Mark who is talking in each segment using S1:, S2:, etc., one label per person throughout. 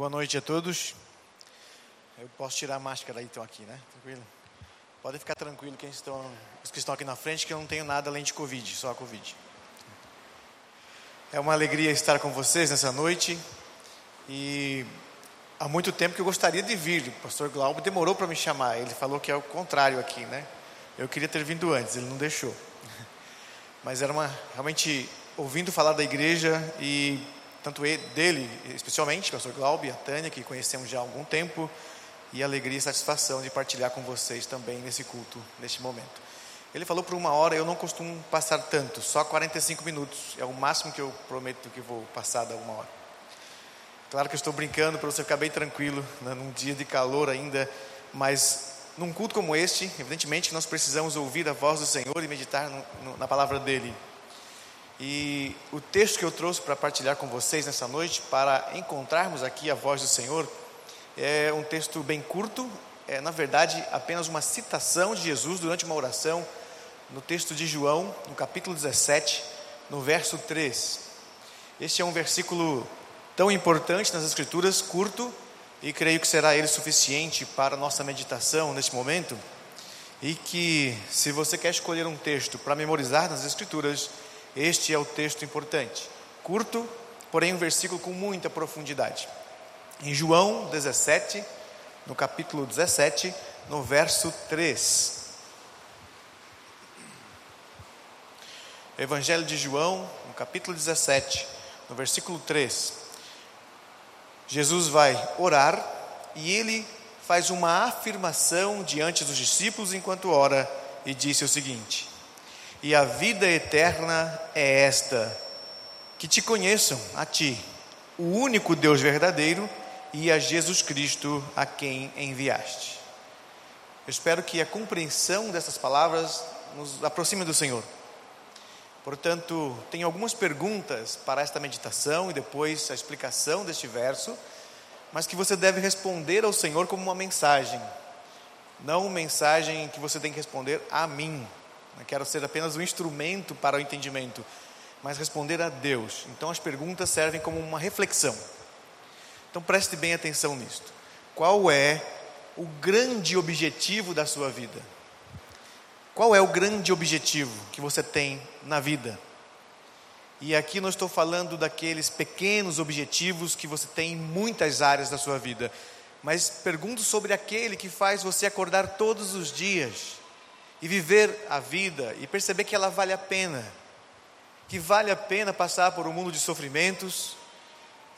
S1: Boa noite a todos. Eu posso tirar a máscara aí, então, aqui, né? Tranquilo? Podem ficar tranquilo quem estão, os que estão aqui na frente, que eu não tenho nada além de Covid, só a Covid. É uma alegria estar com vocês nessa noite. E há muito tempo que eu gostaria de vir. O pastor Glauber demorou para me chamar. Ele falou que é o contrário aqui, né? Eu queria ter vindo antes, ele não deixou. Mas era uma realmente ouvindo falar da igreja e tanto ele, dele, especialmente, o pastor Glauber e a Tânia, que conhecemos já há algum tempo, e a alegria e satisfação de partilhar com vocês também nesse culto, neste momento. Ele falou por uma hora, eu não costumo passar tanto, só 45 minutos, é o máximo que eu prometo que vou passar da uma hora. Claro que eu estou brincando para você ficar bem tranquilo, né, num dia de calor ainda, mas num culto como este, evidentemente nós precisamos ouvir a voz do Senhor e meditar no, no, na palavra dele. E o texto que eu trouxe para partilhar com vocês nessa noite, para encontrarmos aqui a voz do Senhor, é um texto bem curto, é na verdade apenas uma citação de Jesus durante uma oração, no texto de João, no capítulo 17, no verso 3. Este é um versículo tão importante nas Escrituras, curto, e creio que será ele suficiente para nossa meditação neste momento. E que, se você quer escolher um texto para memorizar nas Escrituras, este é o texto importante. Curto, porém um versículo com muita profundidade. Em João 17, no capítulo 17, no verso 3. Evangelho de João, no capítulo 17, no versículo 3. Jesus vai orar e ele faz uma afirmação diante dos discípulos enquanto ora e disse o seguinte: e a vida eterna é esta: que te conheçam a ti, o único Deus verdadeiro, e a Jesus Cristo a quem enviaste. Eu espero que a compreensão dessas palavras nos aproxime do Senhor. Portanto, tenho algumas perguntas para esta meditação e depois a explicação deste verso, mas que você deve responder ao Senhor como uma mensagem, não uma mensagem que você tem que responder a mim. Não quero ser apenas um instrumento para o entendimento, mas responder a Deus. Então as perguntas servem como uma reflexão. Então preste bem atenção nisto. Qual é o grande objetivo da sua vida? Qual é o grande objetivo que você tem na vida? E aqui não estou falando daqueles pequenos objetivos que você tem em muitas áreas da sua vida, mas pergunto sobre aquele que faz você acordar todos os dias e viver a vida e perceber que ela vale a pena, que vale a pena passar por um mundo de sofrimentos,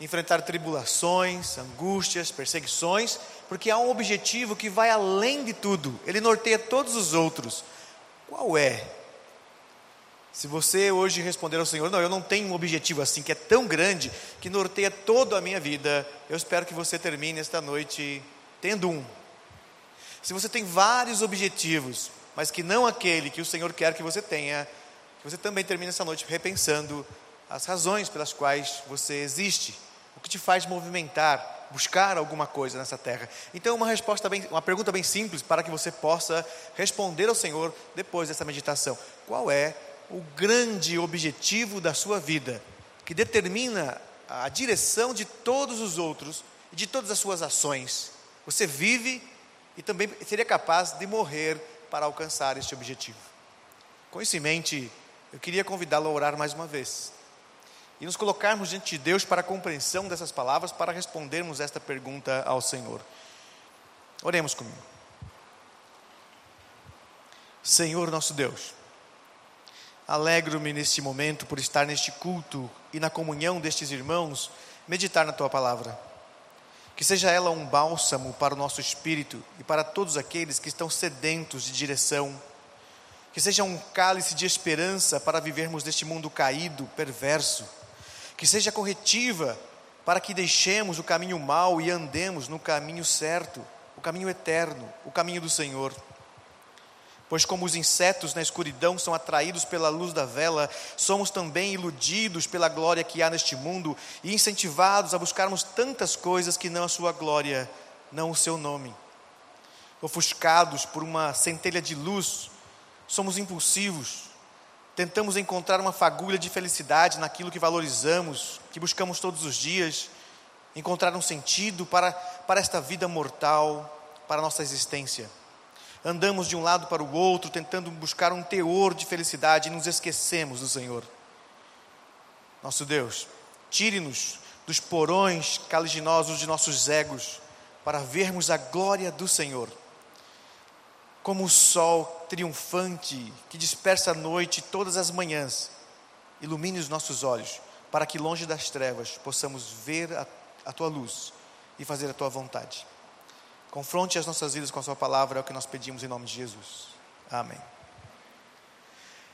S1: enfrentar tribulações, angústias, perseguições, porque há um objetivo que vai além de tudo, ele norteia todos os outros. Qual é? Se você hoje responder ao Senhor, não, eu não tenho um objetivo assim que é tão grande que norteia toda a minha vida, eu espero que você termine esta noite tendo um. Se você tem vários objetivos, mas que não aquele que o Senhor quer que você tenha, que você também termine essa noite repensando as razões pelas quais você existe, o que te faz movimentar, buscar alguma coisa nessa terra. Então, uma resposta bem, uma pergunta bem simples para que você possa responder ao Senhor depois dessa meditação. Qual é o grande objetivo da sua vida que determina a direção de todos os outros e de todas as suas ações? Você vive e também seria capaz de morrer para alcançar este objetivo. Com isso em mente, eu queria convidá-lo a orar mais uma vez e nos colocarmos diante de Deus para a compreensão dessas palavras, para respondermos esta pergunta ao Senhor. Oremos comigo. Senhor nosso Deus, alegro-me neste momento por estar neste culto e na comunhão destes irmãos, meditar na tua palavra. Que seja ela um bálsamo para o nosso espírito e para todos aqueles que estão sedentos de direção. Que seja um cálice de esperança para vivermos neste mundo caído, perverso. Que seja corretiva para que deixemos o caminho mau e andemos no caminho certo, o caminho eterno, o caminho do Senhor. Pois, como os insetos na escuridão são atraídos pela luz da vela, somos também iludidos pela glória que há neste mundo e incentivados a buscarmos tantas coisas que não a sua glória, não o seu nome. Ofuscados por uma centelha de luz, somos impulsivos, tentamos encontrar uma fagulha de felicidade naquilo que valorizamos, que buscamos todos os dias, encontrar um sentido para, para esta vida mortal, para a nossa existência. Andamos de um lado para o outro, tentando buscar um teor de felicidade e nos esquecemos do Senhor. Nosso Deus, tire-nos dos porões caliginosos de nossos egos, para vermos a glória do Senhor. Como o sol triunfante que dispersa a noite todas as manhãs, ilumine os nossos olhos, para que longe das trevas possamos ver a, a tua luz e fazer a tua vontade. Confronte as nossas vidas com a sua palavra, é o que nós pedimos em nome de Jesus. Amém.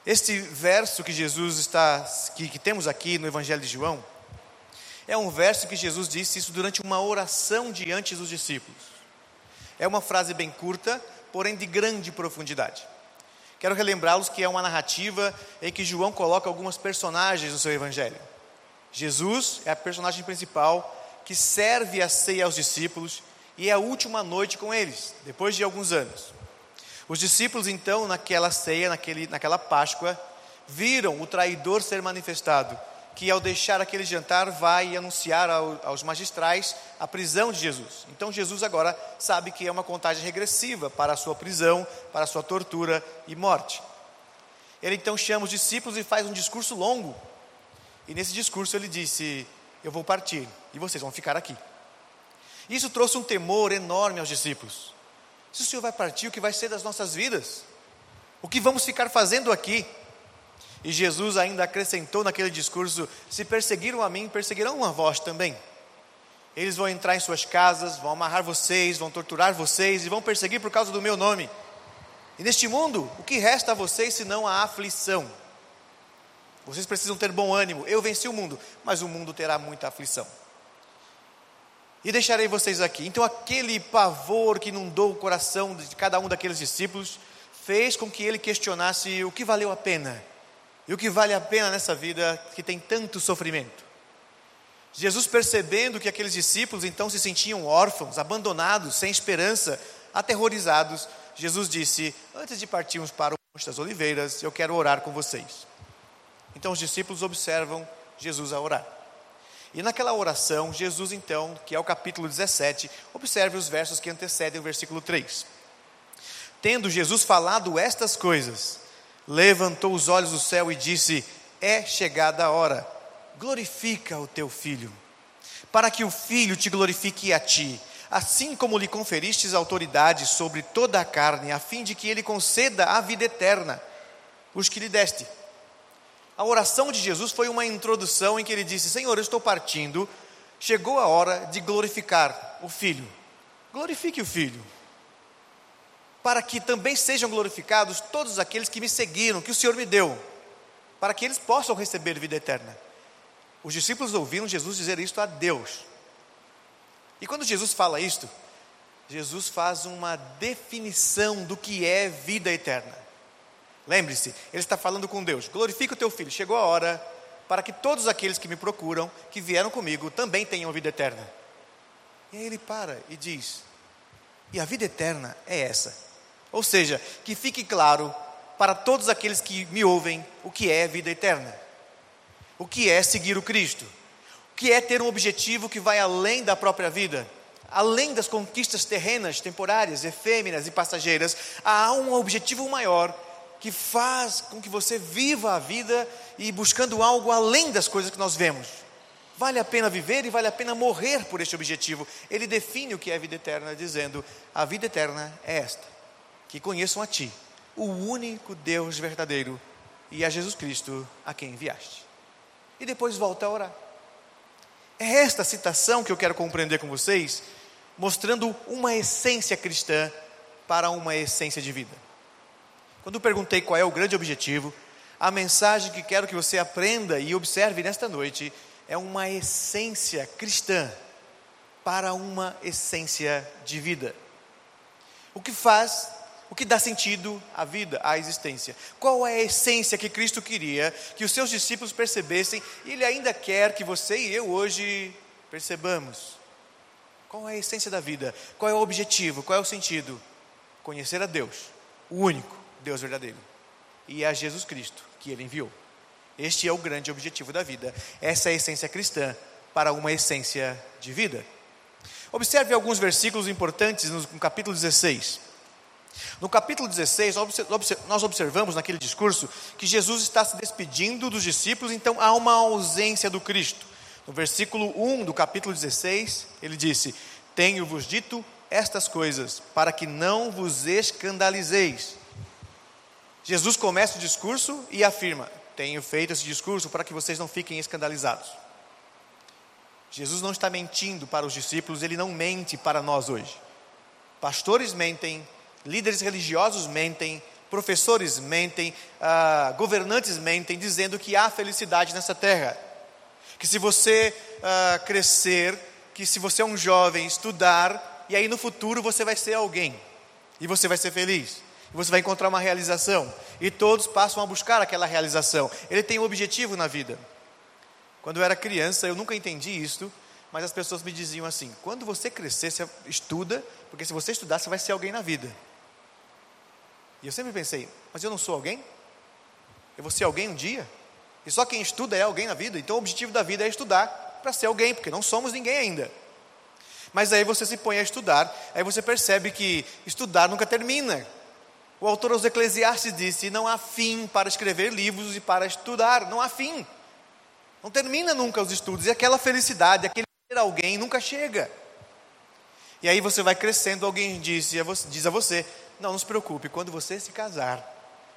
S1: Este verso que Jesus está, que, que temos aqui no Evangelho de João, é um verso que Jesus disse isso durante uma oração diante dos discípulos. É uma frase bem curta, porém de grande profundidade. Quero relembrá-los que é uma narrativa em que João coloca algumas personagens no seu evangelho. Jesus é a personagem principal que serve a ceia aos discípulos e é a última noite com eles, depois de alguns anos. Os discípulos, então, naquela ceia, naquele, naquela Páscoa, viram o traidor ser manifestado que ao deixar aquele jantar vai anunciar ao, aos magistrais a prisão de Jesus. Então Jesus agora sabe que é uma contagem regressiva para a sua prisão, para a sua tortura e morte. Ele então chama os discípulos e faz um discurso longo. E nesse discurso ele disse: Eu vou partir e vocês vão ficar aqui. Isso trouxe um temor enorme aos discípulos. Se o Senhor vai partir, o que vai ser das nossas vidas? O que vamos ficar fazendo aqui? E Jesus ainda acrescentou naquele discurso: Se perseguiram a mim, perseguirão a vós também. Eles vão entrar em suas casas, vão amarrar vocês, vão torturar vocês e vão perseguir por causa do meu nome. E neste mundo, o que resta a vocês senão a aflição? Vocês precisam ter bom ânimo. Eu venci o mundo, mas o mundo terá muita aflição. E deixarei vocês aqui. Então, aquele pavor que inundou o coração de cada um daqueles discípulos fez com que ele questionasse o que valeu a pena e o que vale a pena nessa vida que tem tanto sofrimento. Jesus, percebendo que aqueles discípulos então se sentiam órfãos, abandonados, sem esperança, aterrorizados, Jesus disse: Antes de partirmos para o Monte das Oliveiras, eu quero orar com vocês. Então os discípulos observam Jesus a orar. E naquela oração, Jesus, então, que é o capítulo 17, observe os versos que antecedem o versículo 3. Tendo Jesus falado estas coisas, levantou os olhos do céu e disse: É chegada a hora, glorifica o teu filho, para que o filho te glorifique a ti, assim como lhe conferistes autoridade sobre toda a carne, a fim de que ele conceda a vida eterna, os que lhe deste. A oração de Jesus foi uma introdução em que ele disse: Senhor, eu estou partindo, chegou a hora de glorificar o filho. Glorifique o filho para que também sejam glorificados todos aqueles que me seguiram, que o Senhor me deu, para que eles possam receber vida eterna. Os discípulos ouviram Jesus dizer isto a Deus. E quando Jesus fala isto, Jesus faz uma definição do que é vida eterna. Lembre-se, ele está falando com Deus: glorifica o teu filho, chegou a hora para que todos aqueles que me procuram, que vieram comigo, também tenham vida eterna. E aí ele para e diz: e a vida eterna é essa? Ou seja, que fique claro para todos aqueles que me ouvem o que é vida eterna, o que é seguir o Cristo, o que é ter um objetivo que vai além da própria vida, além das conquistas terrenas, temporárias, efêmeras e passageiras, há um objetivo maior que faz com que você viva a vida e buscando algo além das coisas que nós vemos. Vale a pena viver e vale a pena morrer por este objetivo. Ele define o que é vida eterna, dizendo: a vida eterna é esta que conheçam a Ti, o único Deus verdadeiro, e a Jesus Cristo a quem enviaste. E depois volta a orar. É esta citação que eu quero compreender com vocês, mostrando uma essência cristã para uma essência de vida. Quando perguntei qual é o grande objetivo, a mensagem que quero que você aprenda e observe nesta noite é uma essência cristã para uma essência de vida. O que faz o que dá sentido à vida, à existência. Qual é a essência que Cristo queria que os seus discípulos percebessem e Ele ainda quer que você e eu hoje percebamos? Qual é a essência da vida? Qual é o objetivo? Qual é o sentido? Conhecer a Deus, o único Deus verdadeiro, e a Jesus Cristo que Ele enviou. Este é o grande objetivo da vida. Essa é a essência cristã para uma essência de vida. Observe alguns versículos importantes no capítulo 16. No capítulo 16, nós observamos naquele discurso que Jesus está se despedindo dos discípulos, então há uma ausência do Cristo. No versículo 1 do capítulo 16, ele disse: Tenho-vos dito estas coisas, para que não vos escandalizeis. Jesus começa o discurso e afirma: Tenho feito esse discurso para que vocês não fiquem escandalizados. Jesus não está mentindo para os discípulos, ele não mente para nós hoje. Pastores mentem, líderes religiosos mentem, professores mentem, ah, governantes mentem, dizendo que há felicidade nessa terra. Que se você ah, crescer, que se você é um jovem, estudar, e aí no futuro você vai ser alguém, e você vai ser feliz, você vai encontrar uma realização, e todos passam a buscar aquela realização. Ele tem um objetivo na vida. Quando eu era criança, eu nunca entendi isso, mas as pessoas me diziam assim: quando você crescer, você estuda, porque se você estudar, você vai ser alguém na vida. E eu sempre pensei: mas eu não sou alguém? Eu vou ser alguém um dia? E só quem estuda é alguém na vida, então o objetivo da vida é estudar para ser alguém, porque não somos ninguém ainda. Mas aí você se põe a estudar, aí você percebe que estudar nunca termina. O autor aos Eclesiastes disse: não há fim para escrever livros e para estudar, não há fim. Não termina nunca os estudos, e aquela felicidade, aquele ser alguém nunca chega. E aí você vai crescendo, alguém diz, diz a você: não, não se preocupe, quando você se casar,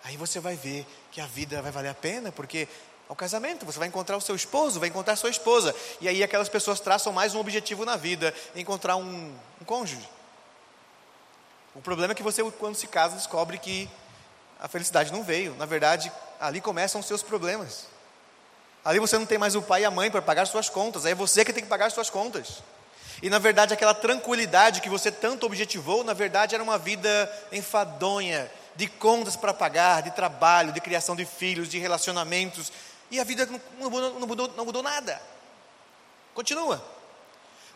S1: aí você vai ver que a vida vai valer a pena, porque ao casamento você vai encontrar o seu esposo, vai encontrar sua esposa, e aí aquelas pessoas traçam mais um objetivo na vida: encontrar um, um cônjuge. O problema é que você, quando se casa, descobre que a felicidade não veio. Na verdade, ali começam os seus problemas. Ali você não tem mais o pai e a mãe para pagar suas contas, é você que tem que pagar suas contas. E na verdade, aquela tranquilidade que você tanto objetivou, na verdade era uma vida enfadonha, de contas para pagar, de trabalho, de criação de filhos, de relacionamentos. E a vida não mudou, não mudou, não mudou nada. Continua.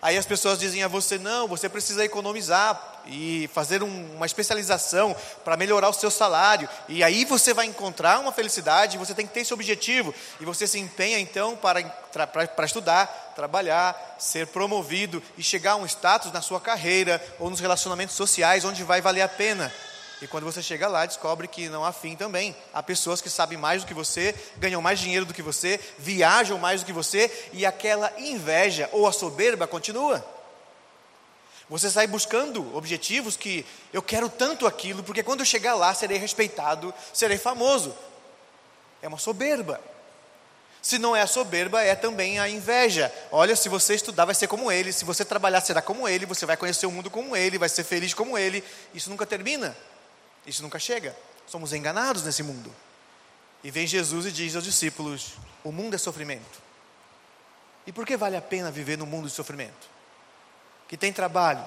S1: Aí as pessoas dizem a você: não, você precisa economizar e fazer um, uma especialização para melhorar o seu salário. E aí você vai encontrar uma felicidade, você tem que ter esse objetivo. E você se empenha então para, para, para estudar, trabalhar, ser promovido e chegar a um status na sua carreira ou nos relacionamentos sociais onde vai valer a pena. E quando você chega lá, descobre que não há fim também. Há pessoas que sabem mais do que você, ganham mais dinheiro do que você, viajam mais do que você, e aquela inveja ou a soberba continua. Você sai buscando objetivos que eu quero tanto aquilo, porque quando eu chegar lá serei respeitado, serei famoso. É uma soberba. Se não é a soberba, é também a inveja. Olha, se você estudar, vai ser como ele, se você trabalhar, será como ele, você vai conhecer o mundo como ele, vai ser feliz como ele. Isso nunca termina. Isso nunca chega. Somos enganados nesse mundo. E vem Jesus e diz aos discípulos: O mundo é sofrimento. E por que vale a pena viver no mundo de sofrimento? Que tem trabalho,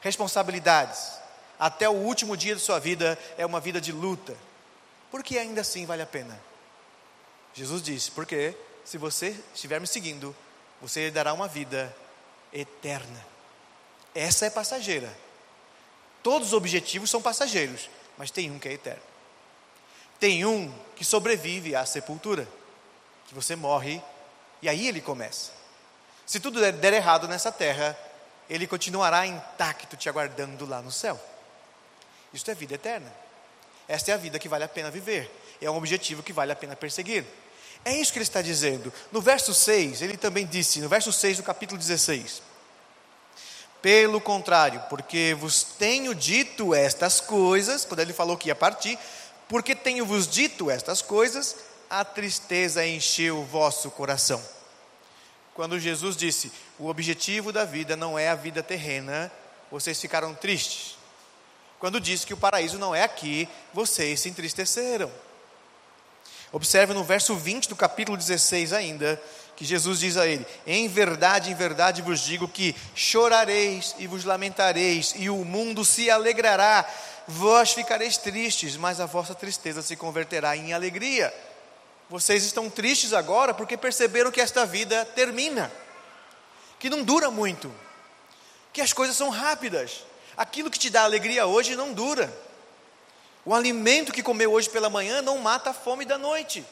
S1: responsabilidades, até o último dia de sua vida é uma vida de luta. Por que ainda assim vale a pena? Jesus disse: Porque se você estiver me seguindo, você dará uma vida eterna. Essa é passageira. Todos os objetivos são passageiros, mas tem um que é eterno. Tem um que sobrevive à sepultura, que você morre e aí ele começa. Se tudo der errado nessa terra, ele continuará intacto te aguardando lá no céu. Isso é vida eterna. Esta é a vida que vale a pena viver. É um objetivo que vale a pena perseguir. É isso que ele está dizendo. No verso 6, ele também disse, no verso 6 do capítulo 16: pelo contrário, porque vos tenho dito estas coisas, quando ele falou que ia partir, porque tenho vos dito estas coisas, a tristeza encheu o vosso coração. Quando Jesus disse: O objetivo da vida não é a vida terrena, vocês ficaram tristes. Quando disse que o paraíso não é aqui, vocês se entristeceram. Observe no verso 20 do capítulo 16 ainda, que Jesus diz a ele: Em verdade, em verdade vos digo que chorareis e vos lamentareis, e o mundo se alegrará. Vós ficareis tristes, mas a vossa tristeza se converterá em alegria. Vocês estão tristes agora porque perceberam que esta vida termina, que não dura muito, que as coisas são rápidas. Aquilo que te dá alegria hoje não dura. O alimento que comeu hoje pela manhã não mata a fome da noite.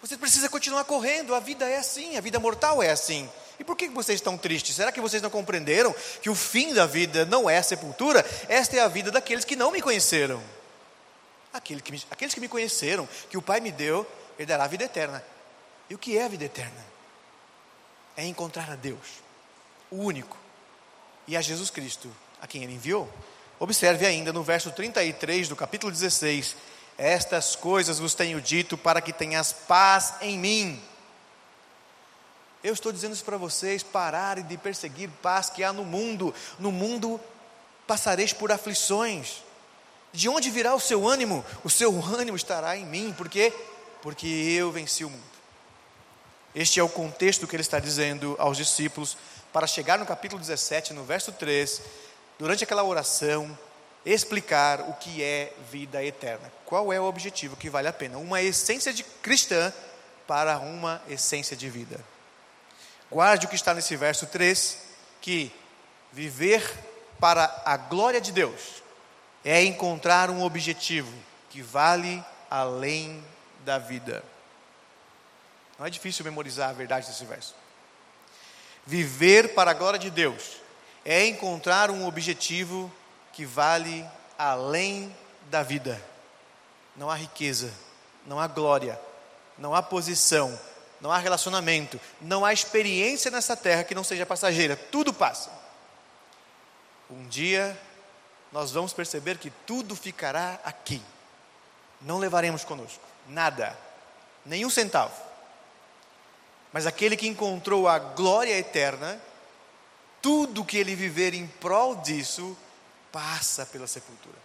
S1: Você precisa continuar correndo, a vida é assim, a vida mortal é assim. E por que vocês estão tristes? Será que vocês não compreenderam que o fim da vida não é a sepultura? Esta é a vida daqueles que não me conheceram. Aqueles que me, aqueles que me conheceram, que o Pai me deu, Ele dará a vida eterna. E o que é a vida eterna? É encontrar a Deus, o único, e a Jesus Cristo, a quem Ele enviou. Observe ainda no verso 33 do capítulo 16: Estas coisas vos tenho dito para que tenhas paz em mim. Eu estou dizendo isso para vocês: pararem de perseguir paz que há no mundo. No mundo passareis por aflições. De onde virá o seu ânimo? O seu ânimo estará em mim, por quê? Porque eu venci o mundo. Este é o contexto que ele está dizendo aos discípulos, para chegar no capítulo 17, no verso 3, durante aquela oração, explicar o que é vida eterna. Qual é o objetivo que vale a pena? Uma essência de cristã para uma essência de vida. Guarde o que está nesse verso 3, que viver para a glória de Deus é encontrar um objetivo que vale além da vida. Não é difícil memorizar a verdade desse verso. Viver para a glória de Deus é encontrar um objetivo que vale além da vida. Não há riqueza, não há glória, não há posição, não há relacionamento, não há experiência nessa terra que não seja passageira, tudo passa. Um dia nós vamos perceber que tudo ficará aqui. Não levaremos conosco nada, nenhum centavo. Mas aquele que encontrou a glória eterna, tudo que ele viver em prol disso, passa pela sepultura.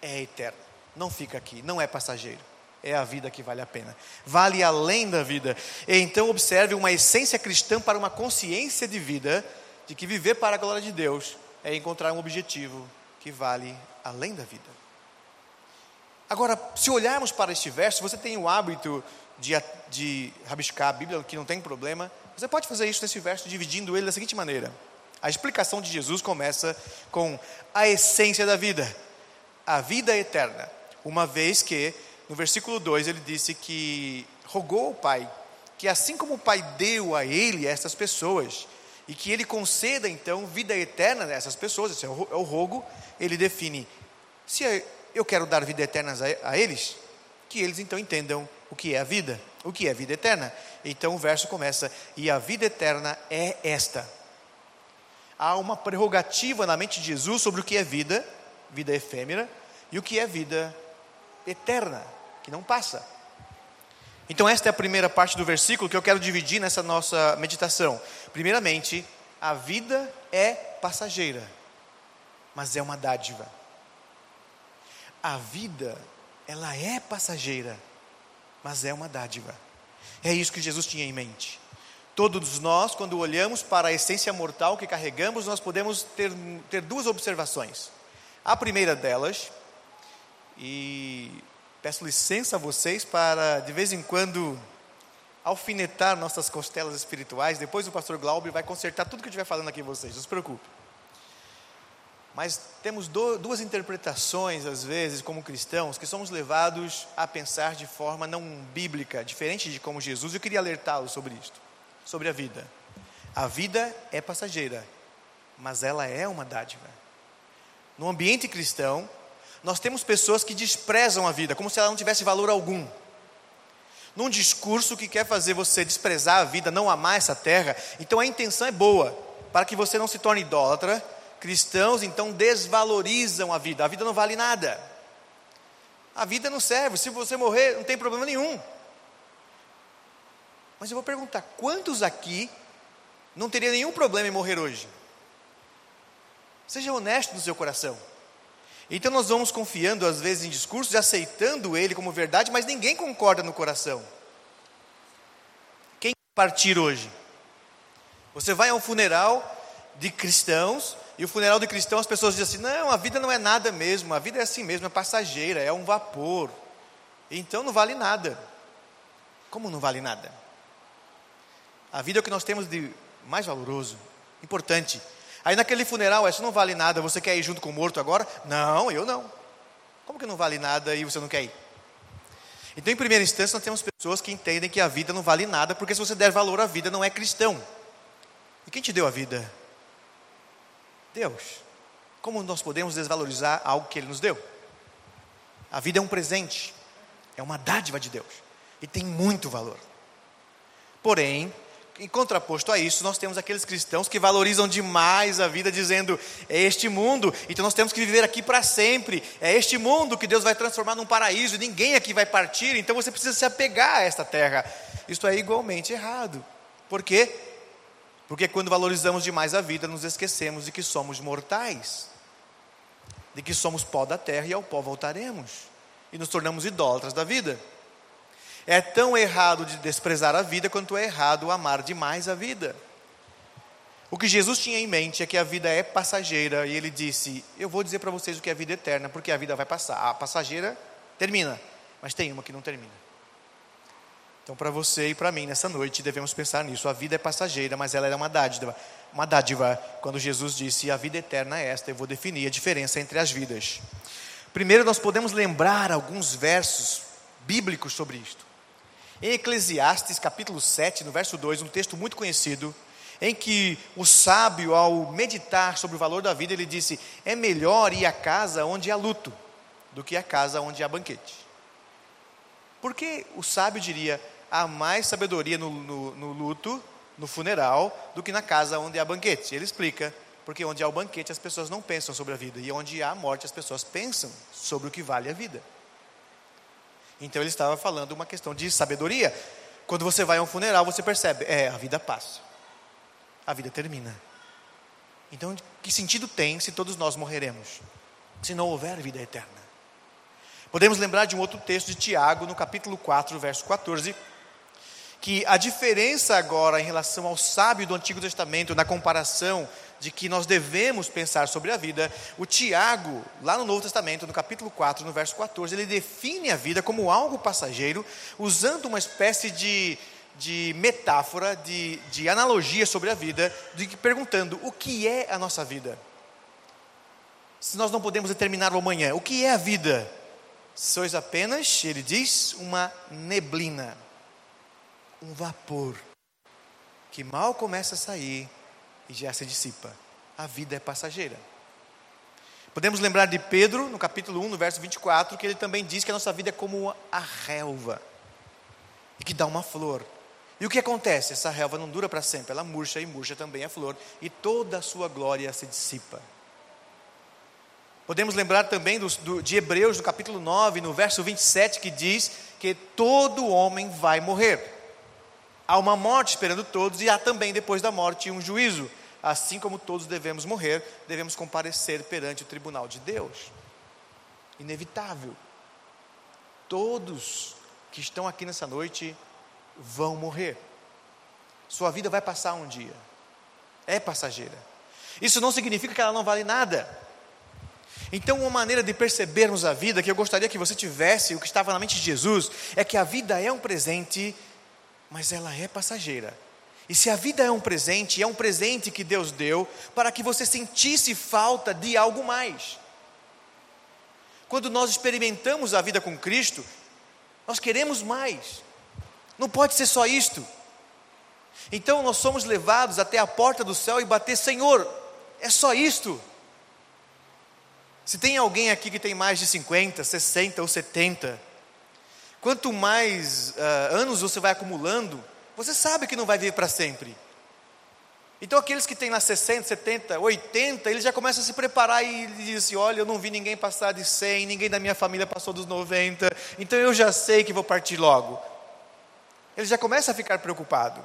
S1: É eterno, não fica aqui, não é passageiro. É a vida que vale a pena. Vale além da vida. Então, observe uma essência cristã para uma consciência de vida, de que viver para a glória de Deus é encontrar um objetivo que vale além da vida. Agora, se olharmos para este verso, você tem o hábito de, de rabiscar a Bíblia, que não tem problema. Você pode fazer isso nesse verso, dividindo ele da seguinte maneira: a explicação de Jesus começa com a essência da vida, a vida eterna. Uma vez que, no versículo 2, ele disse que rogou ao Pai que, assim como o Pai deu a ele essas pessoas, e que ele conceda então vida eterna a essas pessoas, esse é o, é rogo, ele define: se eu quero dar vida eterna a, a eles, que eles então entendam o que é a vida, o que é vida eterna. Então o verso começa: e a vida eterna é esta. Há uma prerrogativa na mente de Jesus sobre o que é vida, vida efêmera, e o que é vida eterna, que não passa. Então, esta é a primeira parte do versículo que eu quero dividir nessa nossa meditação. Primeiramente, a vida é passageira, mas é uma dádiva. A vida, ela é passageira, mas é uma dádiva. É isso que Jesus tinha em mente. Todos nós, quando olhamos para a essência mortal que carregamos, nós podemos ter, ter duas observações. A primeira delas, e Peço licença a vocês para, de vez em quando, alfinetar nossas costelas espirituais. Depois o pastor Glauber vai consertar tudo que eu estiver falando aqui em vocês, não se preocupe. Mas temos do, duas interpretações, às vezes, como cristãos, que somos levados a pensar de forma não bíblica, diferente de como Jesus. Eu queria alertá-los sobre isto, sobre a vida. A vida é passageira, mas ela é uma dádiva. No ambiente cristão, nós temos pessoas que desprezam a vida, como se ela não tivesse valor algum. Num discurso que quer fazer você desprezar a vida, não amar essa terra, então a intenção é boa, para que você não se torne idólatra. Cristãos então desvalorizam a vida, a vida não vale nada. A vida não serve, se você morrer, não tem problema nenhum. Mas eu vou perguntar: quantos aqui não teria nenhum problema em morrer hoje? Seja honesto no seu coração. Então nós vamos confiando às vezes em discursos, aceitando ele como verdade, mas ninguém concorda no coração. Quem partir hoje? Você vai a um funeral de cristãos, e o funeral de cristãos as pessoas dizem assim: não, a vida não é nada mesmo, a vida é assim mesmo, é passageira, é um vapor. Então não vale nada. Como não vale nada? A vida é o que nós temos de mais valoroso, importante. Aí naquele funeral, isso não vale nada, você quer ir junto com o morto agora? Não, eu não. Como que não vale nada e você não quer ir? Então, em primeira instância, nós temos pessoas que entendem que a vida não vale nada, porque se você der valor à vida, não é cristão. E quem te deu a vida? Deus. Como nós podemos desvalorizar algo que Ele nos deu? A vida é um presente, é uma dádiva de Deus e tem muito valor. Porém, em contraposto a isso, nós temos aqueles cristãos que valorizam demais a vida, dizendo: é este mundo, então nós temos que viver aqui para sempre. É este mundo que Deus vai transformar num paraíso e ninguém aqui vai partir, então você precisa se apegar a esta terra. Isto é igualmente errado. Por quê? Porque quando valorizamos demais a vida, nos esquecemos de que somos mortais, de que somos pó da terra e ao pó voltaremos, e nos tornamos idólatras da vida. É tão errado de desprezar a vida quanto é errado amar demais a vida. O que Jesus tinha em mente é que a vida é passageira e ele disse: Eu vou dizer para vocês o que é a vida eterna, porque a vida vai passar. A passageira termina, mas tem uma que não termina. Então, para você e para mim, nessa noite, devemos pensar nisso. A vida é passageira, mas ela é uma dádiva. Uma dádiva, quando Jesus disse: A vida eterna é esta, eu vou definir a diferença entre as vidas. Primeiro, nós podemos lembrar alguns versos bíblicos sobre isto. Em Eclesiastes capítulo 7, no verso 2, um texto muito conhecido, em que o sábio, ao meditar sobre o valor da vida, ele disse: É melhor ir à casa onde há luto do que à casa onde há banquete. Por que o sábio diria: há mais sabedoria no, no, no luto, no funeral, do que na casa onde há banquete? Ele explica: porque onde há o banquete as pessoas não pensam sobre a vida, e onde há a morte as pessoas pensam sobre o que vale a vida. Então ele estava falando uma questão de sabedoria. Quando você vai a um funeral, você percebe, é, a vida passa. A vida termina. Então, que sentido tem se todos nós morreremos? Se não houver vida eterna. Podemos lembrar de um outro texto de Tiago, no capítulo 4, verso 14, que a diferença agora em relação ao sábio do Antigo Testamento, na comparação de que nós devemos pensar sobre a vida, o Tiago, lá no Novo Testamento, no capítulo 4, no verso 14, ele define a vida como algo passageiro, usando uma espécie de, de metáfora, de, de analogia sobre a vida, de, perguntando o que é a nossa vida. Se nós não podemos determinar o amanhã, o que é a vida? Sois apenas, ele diz, uma neblina, um vapor, que mal começa a sair e já se dissipa. A vida é passageira. Podemos lembrar de Pedro, no capítulo 1, no verso 24, que ele também diz que a nossa vida é como a relva, e que dá uma flor. E o que acontece? Essa relva não dura para sempre, ela murcha e murcha também a flor, e toda a sua glória se dissipa. Podemos lembrar também do, do, de Hebreus, no capítulo 9, no verso 27, que diz que todo homem vai morrer. Há uma morte esperando todos, e há também, depois da morte, um juízo assim como todos devemos morrer, devemos comparecer perante o tribunal de Deus. Inevitável. Todos que estão aqui nessa noite vão morrer. Sua vida vai passar um dia. É passageira. Isso não significa que ela não vale nada. Então, uma maneira de percebermos a vida que eu gostaria que você tivesse, o que estava na mente de Jesus, é que a vida é um presente, mas ela é passageira. E se a vida é um presente, é um presente que Deus deu para que você sentisse falta de algo mais. Quando nós experimentamos a vida com Cristo, nós queremos mais. Não pode ser só isto. Então nós somos levados até a porta do céu e bater, Senhor, é só isto. Se tem alguém aqui que tem mais de 50, 60 ou 70, quanto mais uh, anos você vai acumulando, você sabe que não vai viver para sempre. Então aqueles que têm lá 60, 70, 80, eles já começam a se preparar e dizem olha, eu não vi ninguém passar de 100, ninguém da minha família passou dos 90, então eu já sei que vou partir logo. Ele já começa a ficar preocupado.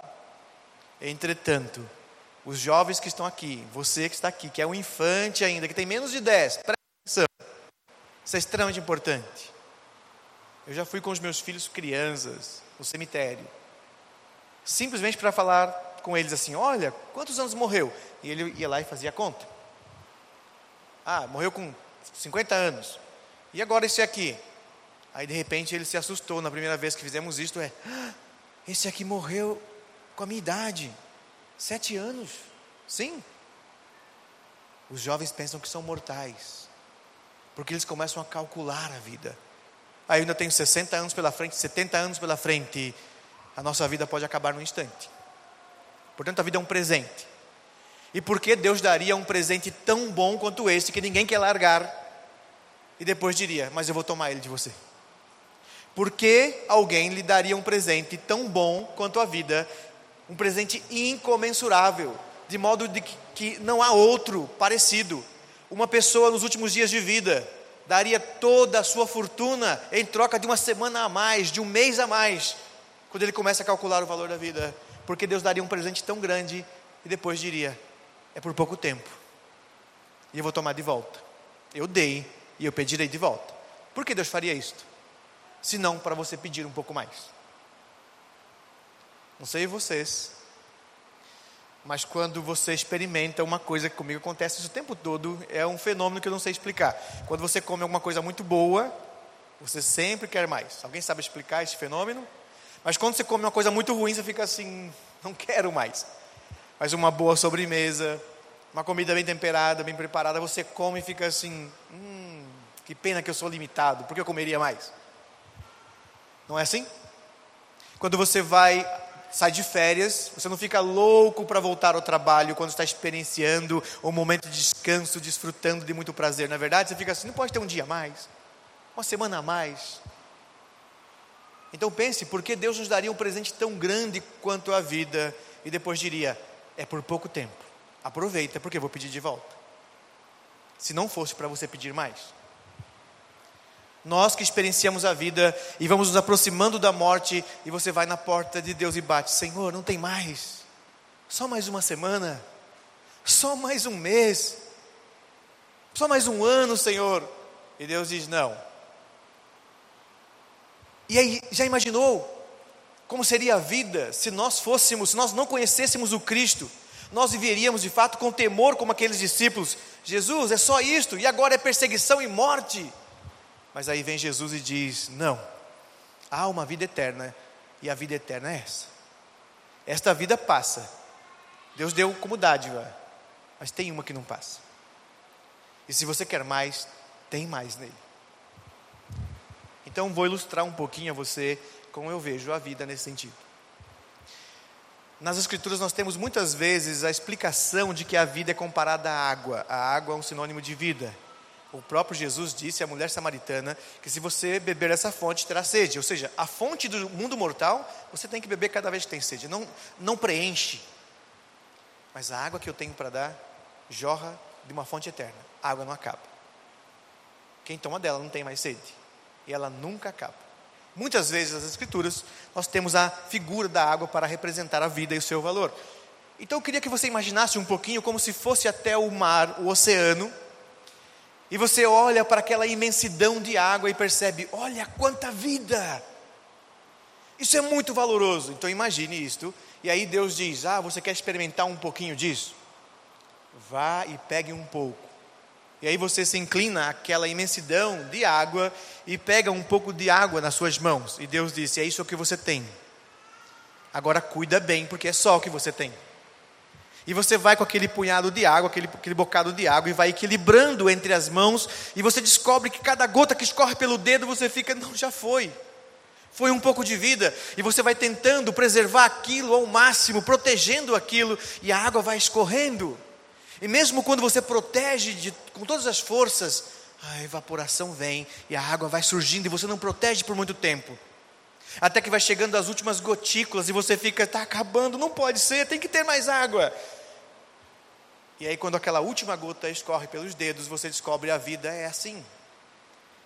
S1: Entretanto, os jovens que estão aqui, você que está aqui, que é um infante ainda, que tem menos de 10, presta atenção. Isso é extremamente importante. Eu já fui com os meus filhos crianças no cemitério simplesmente para falar com eles assim: Olha, quantos anos morreu? E ele ia lá e fazia a conta. Ah, morreu com 50 anos. E agora esse aqui? Aí de repente ele se assustou na primeira vez que fizemos isto: é, ah, esse aqui morreu com a minha idade, sete anos. Sim. Os jovens pensam que são mortais, porque eles começam a calcular a vida. Ainda tenho 60 anos pela frente, 70 anos pela frente, a nossa vida pode acabar num instante. Portanto, a vida é um presente. E por que Deus daria um presente tão bom quanto esse que ninguém quer largar? E depois diria: Mas eu vou tomar ele de você. Por que alguém lhe daria um presente tão bom quanto a vida? Um presente incomensurável, de modo de que não há outro parecido. Uma pessoa nos últimos dias de vida daria toda a sua fortuna em troca de uma semana a mais, de um mês a mais, quando ele começa a calcular o valor da vida. Porque Deus daria um presente tão grande e depois diria: é por pouco tempo. E eu vou tomar de volta. Eu dei e eu pedirei de volta. Por que Deus faria isto? Se não para você pedir um pouco mais. Não sei vocês, mas quando você experimenta uma coisa que comigo acontece isso o tempo todo, é um fenômeno que eu não sei explicar. Quando você come alguma coisa muito boa, você sempre quer mais. Alguém sabe explicar esse fenômeno? Mas quando você come uma coisa muito ruim, você fica assim, não quero mais mas uma boa sobremesa, uma comida bem temperada, bem preparada, você come e fica assim, hum, que pena que eu sou limitado, porque eu comeria mais. Não é assim? Quando você vai sai de férias, você não fica louco para voltar ao trabalho quando está experienciando um momento de descanso, desfrutando de muito prazer. Na é verdade, você fica assim, não pode ter um dia a mais, uma semana a mais. Então pense, por que Deus nos daria um presente tão grande quanto a vida? E depois diria, é por pouco tempo. Aproveita, porque eu vou pedir de volta. Se não fosse para você pedir mais. Nós que experienciamos a vida e vamos nos aproximando da morte, e você vai na porta de Deus e bate: Senhor, não tem mais. Só mais uma semana. Só mais um mês. Só mais um ano, Senhor. E Deus diz: Não. E aí, já imaginou como seria a vida se nós fôssemos, se nós não conhecêssemos o Cristo? Nós viveríamos de fato com temor como aqueles discípulos. Jesus, é só isto, e agora é perseguição e morte. Mas aí vem Jesus e diz: Não, há uma vida eterna, e a vida eterna é essa. Esta vida passa. Deus deu como dádiva, mas tem uma que não passa. E se você quer mais, tem mais nele. Então vou ilustrar um pouquinho a você como eu vejo a vida nesse sentido. Nas Escrituras nós temos muitas vezes a explicação de que a vida é comparada à água. A água é um sinônimo de vida. O próprio Jesus disse à mulher samaritana que se você beber essa fonte terá sede. Ou seja, a fonte do mundo mortal você tem que beber cada vez que tem sede. Não, não preenche. Mas a água que eu tenho para dar jorra de uma fonte eterna. A água não acaba. Quem toma dela não tem mais sede. E ela nunca acaba. Muitas vezes nas Escrituras nós temos a figura da água para representar a vida e o seu valor. Então eu queria que você imaginasse um pouquinho como se fosse até o mar, o oceano, e você olha para aquela imensidão de água e percebe: olha quanta vida! Isso é muito valoroso. Então imagine isto. E aí Deus diz: Ah, você quer experimentar um pouquinho disso? Vá e pegue um pouco. E aí você se inclina àquela imensidão de água e pega um pouco de água nas suas mãos. E Deus disse: É isso que você tem. Agora cuida bem, porque é só o que você tem. E você vai com aquele punhado de água, aquele, aquele bocado de água, e vai equilibrando entre as mãos, e você descobre que cada gota que escorre pelo dedo, você fica, não, já foi. Foi um pouco de vida, e você vai tentando preservar aquilo ao máximo, protegendo aquilo, e a água vai escorrendo. E mesmo quando você protege de, com todas as forças, a evaporação vem e a água vai surgindo e você não protege por muito tempo. Até que vai chegando as últimas gotículas e você fica, está acabando, não pode ser, tem que ter mais água. E aí, quando aquela última gota escorre pelos dedos, você descobre a vida é assim.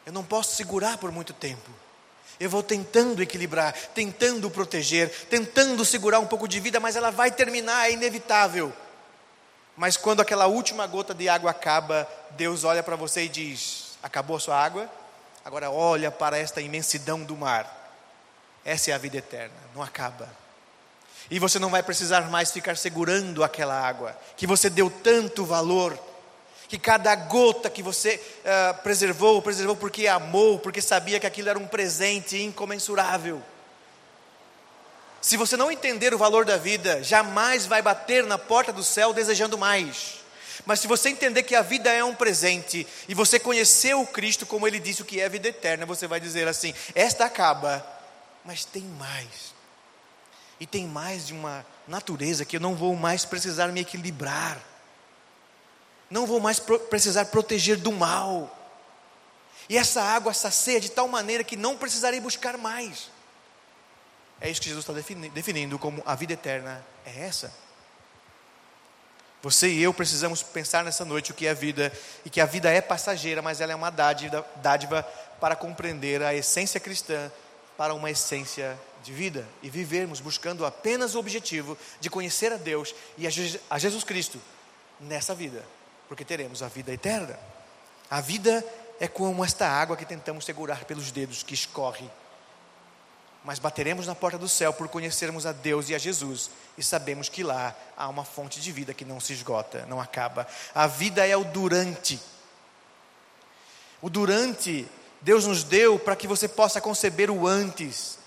S1: Eu não posso segurar por muito tempo. Eu vou tentando equilibrar, tentando proteger, tentando segurar um pouco de vida, mas ela vai terminar, é inevitável. Mas quando aquela última gota de água acaba, Deus olha para você e diz: Acabou a sua água? Agora olha para esta imensidão do mar. Essa é a vida eterna, não acaba. E você não vai precisar mais ficar segurando aquela água, que você deu tanto valor, que cada gota que você uh, preservou, preservou porque amou, porque sabia que aquilo era um presente incomensurável. Se você não entender o valor da vida, jamais vai bater na porta do céu desejando mais. Mas se você entender que a vida é um presente e você conhecer o Cristo como ele disse o que é a vida eterna, você vai dizer assim: esta acaba, mas tem mais. E tem mais de uma natureza que eu não vou mais precisar me equilibrar. Não vou mais pro precisar proteger do mal. E essa água sacia de tal maneira que não precisarei buscar mais. É isso que Jesus está definindo como a vida eterna é essa. Você e eu precisamos pensar nessa noite o que é vida e que a vida é passageira, mas ela é uma dádiva, dádiva para compreender a essência cristã para uma essência de vida e vivermos buscando apenas o objetivo de conhecer a Deus e a Jesus Cristo nessa vida, porque teremos a vida eterna. A vida é como esta água que tentamos segurar pelos dedos que escorre mas bateremos na porta do céu por conhecermos a Deus e a Jesus e sabemos que lá há uma fonte de vida que não se esgota, não acaba. A vida é o durante. O durante Deus nos deu para que você possa conceber o antes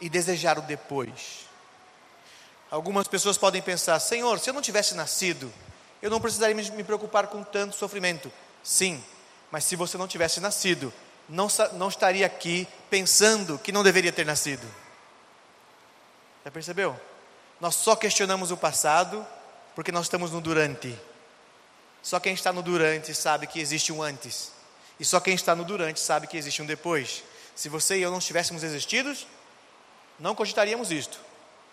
S1: e desejar o depois. Algumas pessoas podem pensar: Senhor, se eu não tivesse nascido, eu não precisaria me preocupar com tanto sofrimento. Sim, mas se você não tivesse nascido, não, não estaria aqui pensando que não deveria ter nascido. Já percebeu? Nós só questionamos o passado porque nós estamos no durante. Só quem está no durante sabe que existe um antes. E só quem está no durante sabe que existe um depois. Se você e eu não estivéssemos existidos, não cogitaríamos isto,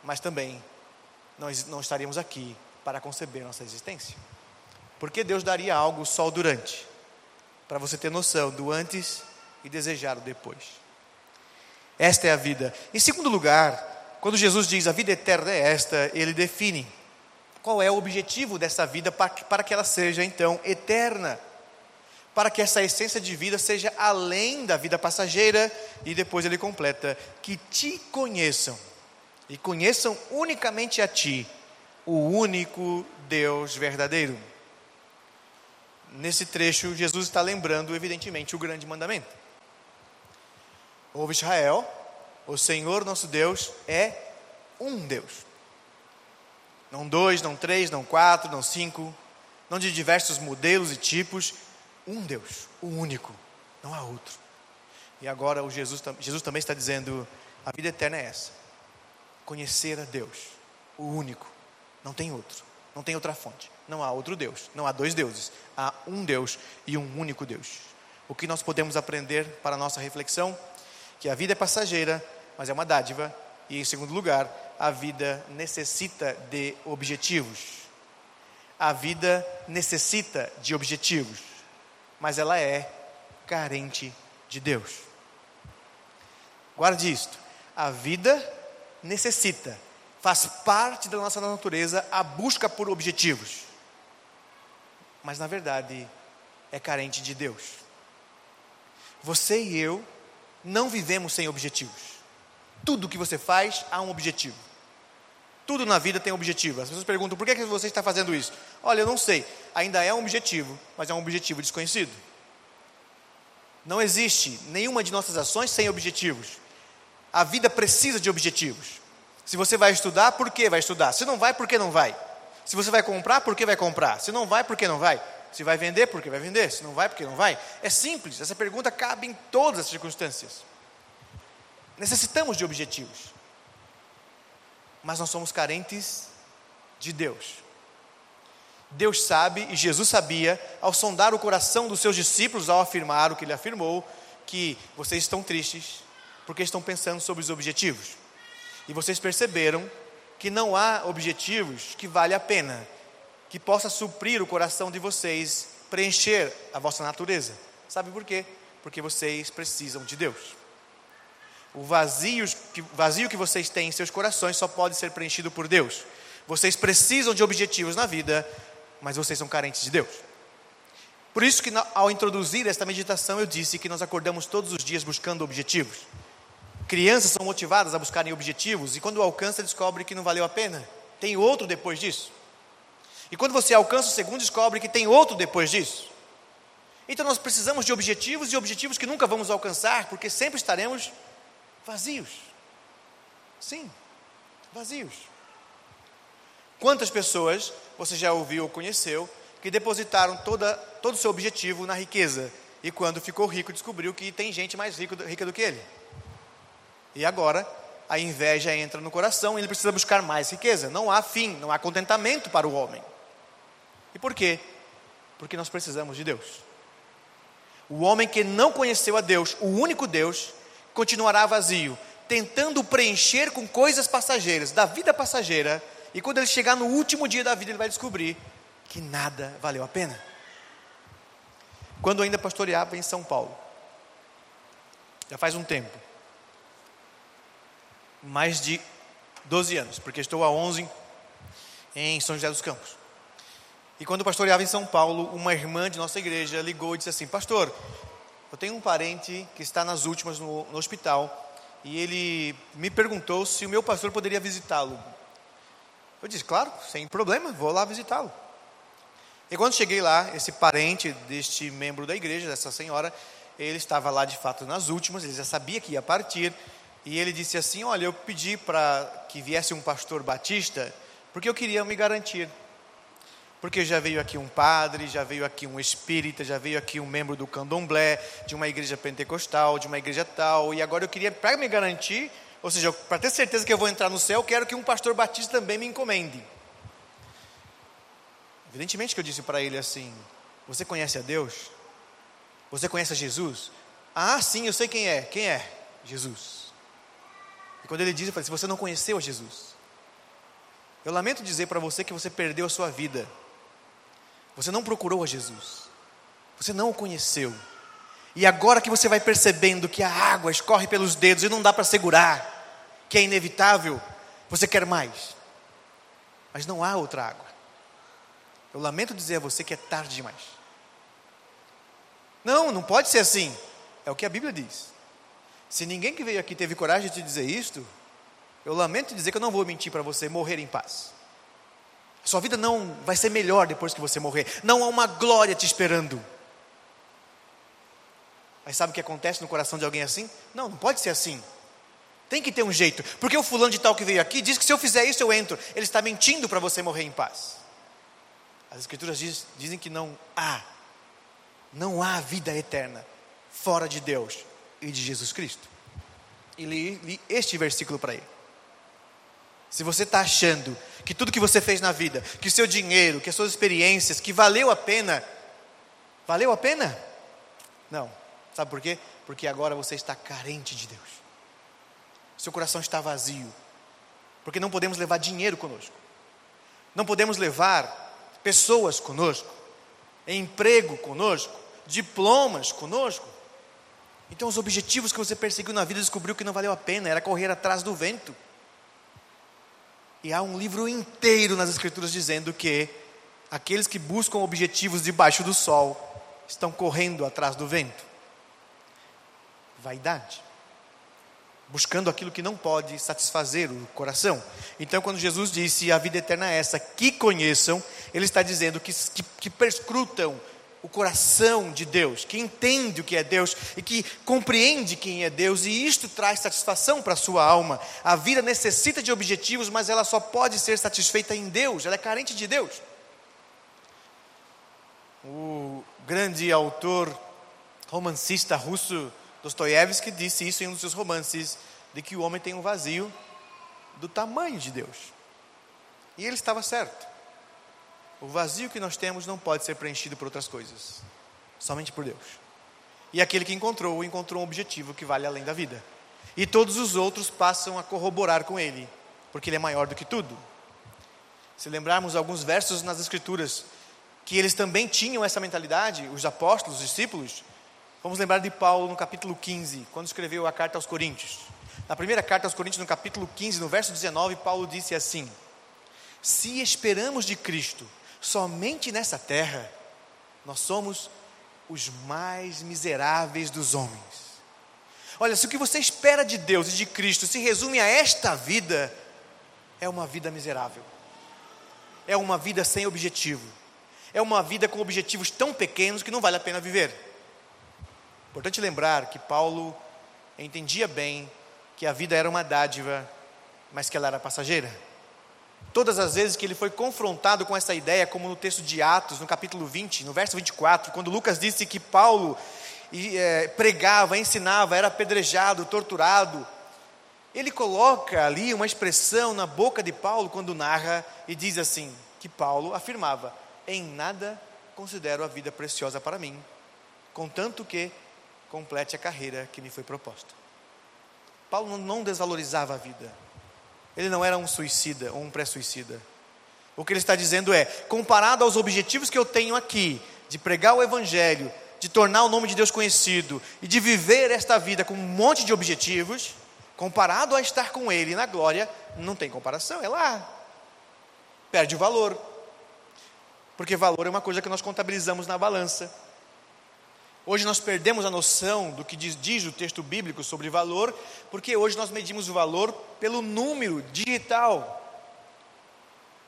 S1: mas também não, não estaríamos aqui para conceber nossa existência. Porque Deus daria algo só durante, para você ter noção do antes e desejar o depois. Esta é a vida. Em segundo lugar, quando Jesus diz a vida eterna é esta, ele define qual é o objetivo dessa vida para que, para que ela seja então eterna. Para que essa essência de vida seja além da vida passageira, e depois ele completa: que te conheçam, e conheçam unicamente a ti, o único Deus verdadeiro. Nesse trecho, Jesus está lembrando, evidentemente, o grande mandamento. Ouve Israel, o Senhor nosso Deus é um Deus. Não dois, não três, não quatro, não cinco, não de diversos modelos e tipos, um Deus, o único, não há outro. E agora o Jesus, Jesus também está dizendo: a vida eterna é essa. Conhecer a Deus, o único, não tem outro, não tem outra fonte, não há outro Deus, não há dois deuses, há um Deus e um único Deus. O que nós podemos aprender para a nossa reflexão? que a vida é passageira, mas é uma dádiva, e em segundo lugar, a vida necessita de objetivos. A vida necessita de objetivos, mas ela é carente de Deus. Guarde isto: a vida necessita, faz parte da nossa natureza a busca por objetivos, mas na verdade é carente de Deus. Você e eu não vivemos sem objetivos. Tudo que você faz há um objetivo. Tudo na vida tem objetivo. As pessoas perguntam: por que, você está fazendo isso? Olha, eu não sei. Ainda é um objetivo, mas é um objetivo desconhecido. Não existe nenhuma de nossas ações sem objetivos. A vida precisa de objetivos. Se você vai estudar, por que vai estudar? Se não vai, por que não vai? Se você vai comprar, por que vai comprar? Se não vai, por que não vai? Se vai vender, por que vai vender? Se não vai, por que não vai? É simples, essa pergunta cabe em todas as circunstâncias. Necessitamos de objetivos, mas nós somos carentes de Deus. Deus sabe e Jesus sabia, ao sondar o coração dos seus discípulos, ao afirmar o que ele afirmou, que vocês estão tristes porque estão pensando sobre os objetivos. E vocês perceberam que não há objetivos que vale a pena que possa suprir o coração de vocês, preencher a vossa natureza. Sabe por quê? Porque vocês precisam de Deus. O vazio que, vazio que vocês têm em seus corações só pode ser preenchido por Deus. Vocês precisam de objetivos na vida, mas vocês são carentes de Deus. Por isso que ao introduzir esta meditação eu disse que nós acordamos todos os dias buscando objetivos. Crianças são motivadas a buscarem objetivos e quando alcança descobre que não valeu a pena. Tem outro depois disso. E quando você alcança o segundo, descobre que tem outro depois disso. Então nós precisamos de objetivos e objetivos que nunca vamos alcançar, porque sempre estaremos vazios. Sim, vazios. Quantas pessoas você já ouviu ou conheceu que depositaram toda, todo o seu objetivo na riqueza e quando ficou rico descobriu que tem gente mais rico, rica do que ele? E agora a inveja entra no coração e ele precisa buscar mais riqueza. Não há fim, não há contentamento para o homem. E por quê? Porque nós precisamos de Deus. O homem que não conheceu a Deus, o único Deus, continuará vazio, tentando preencher com coisas passageiras, da vida passageira, e quando ele chegar no último dia da vida, ele vai descobrir que nada valeu a pena. Quando ainda pastoreava em São Paulo, já faz um tempo, mais de 12 anos, porque estou há 11 em São José dos Campos. E quando pastoreava em São Paulo, uma irmã de nossa igreja ligou e disse assim: Pastor, eu tenho um parente que está nas últimas no, no hospital e ele me perguntou se o meu pastor poderia visitá-lo. Eu disse: Claro, sem problema, vou lá visitá-lo. E quando cheguei lá, esse parente deste membro da igreja, dessa senhora, ele estava lá de fato nas últimas, ele já sabia que ia partir, e ele disse assim: Olha, eu pedi para que viesse um pastor batista, porque eu queria me garantir. Porque já veio aqui um padre, já veio aqui um espírita, já veio aqui um membro do candomblé, de uma igreja pentecostal, de uma igreja tal, e agora eu queria, para me garantir, ou seja, para ter certeza que eu vou entrar no céu, quero que um pastor batista também me encomende. Evidentemente que eu disse para ele assim: Você conhece a Deus? Você conhece a Jesus? Ah, sim, eu sei quem é. Quem é? Jesus. E quando ele disse, eu falei: Se você não conheceu a Jesus, eu lamento dizer para você que você perdeu a sua vida você não procurou a Jesus. Você não o conheceu. E agora que você vai percebendo que a água escorre pelos dedos e não dá para segurar, que é inevitável, você quer mais. Mas não há outra água. Eu lamento dizer a você que é tarde demais. Não, não pode ser assim. É o que a Bíblia diz. Se ninguém que veio aqui teve coragem de te dizer isto, eu lamento dizer que eu não vou mentir para você morrer em paz. Sua vida não vai ser melhor depois que você morrer. Não há uma glória te esperando. Mas sabe o que acontece no coração de alguém assim? Não, não pode ser assim. Tem que ter um jeito. Porque o fulano de tal que veio aqui diz que se eu fizer isso eu entro. Ele está mentindo para você morrer em paz. As escrituras diz, dizem que não há, não há vida eterna fora de Deus e de Jesus Cristo. E li, li este versículo para ele. Se você está achando que tudo que você fez na vida, que o seu dinheiro, que as suas experiências, que valeu a pena, valeu a pena? Não. Sabe por quê? Porque agora você está carente de Deus. Seu coração está vazio. Porque não podemos levar dinheiro conosco. Não podemos levar pessoas conosco, emprego conosco, diplomas conosco. Então, os objetivos que você perseguiu na vida descobriu que não valeu a pena, era correr atrás do vento. E há um livro inteiro nas Escrituras dizendo que aqueles que buscam objetivos debaixo do sol estão correndo atrás do vento. Vaidade. Buscando aquilo que não pode satisfazer o coração. Então, quando Jesus disse a vida eterna é essa, que conheçam, Ele está dizendo que, que, que perscrutam o coração de Deus, que entende o que é Deus e que compreende quem é Deus, e isto traz satisfação para a sua alma. A vida necessita de objetivos, mas ela só pode ser satisfeita em Deus, ela é carente de Deus. O grande autor romancista russo Dostoiévski disse isso em um dos seus romances, de que o homem tem um vazio do tamanho de Deus. E ele estava certo. O vazio que nós temos não pode ser preenchido por outras coisas, somente por Deus. E aquele que encontrou, encontrou um objetivo que vale além da vida. E todos os outros passam a corroborar com ele, porque ele é maior do que tudo. Se lembrarmos alguns versos nas Escrituras, que eles também tinham essa mentalidade, os apóstolos, os discípulos, vamos lembrar de Paulo no capítulo 15, quando escreveu a carta aos Coríntios. Na primeira carta aos Coríntios, no capítulo 15, no verso 19, Paulo disse assim: Se esperamos de Cristo somente nessa terra, nós somos os mais miseráveis dos homens. Olha, se o que você espera de Deus e de Cristo se resume a esta vida, é uma vida miserável, é uma vida sem objetivo, é uma vida com objetivos tão pequenos que não vale a pena viver. Importante lembrar que Paulo entendia bem que a vida era uma dádiva, mas que ela era passageira. Todas as vezes que ele foi confrontado com essa ideia, como no texto de Atos, no capítulo 20, no verso 24, quando Lucas disse que Paulo é, pregava, ensinava, era apedrejado, torturado, ele coloca ali uma expressão na boca de Paulo quando narra e diz assim: que Paulo afirmava: em nada considero a vida preciosa para mim, contanto que complete a carreira que me foi proposta. Paulo não desvalorizava a vida. Ele não era um suicida ou um pré-suicida. O que ele está dizendo é: comparado aos objetivos que eu tenho aqui, de pregar o Evangelho, de tornar o nome de Deus conhecido e de viver esta vida com um monte de objetivos, comparado a estar com Ele na glória, não tem comparação, é lá. Perde o valor. Porque valor é uma coisa que nós contabilizamos na balança. Hoje nós perdemos a noção do que diz, diz, o texto bíblico sobre valor, porque hoje nós medimos o valor pelo número digital.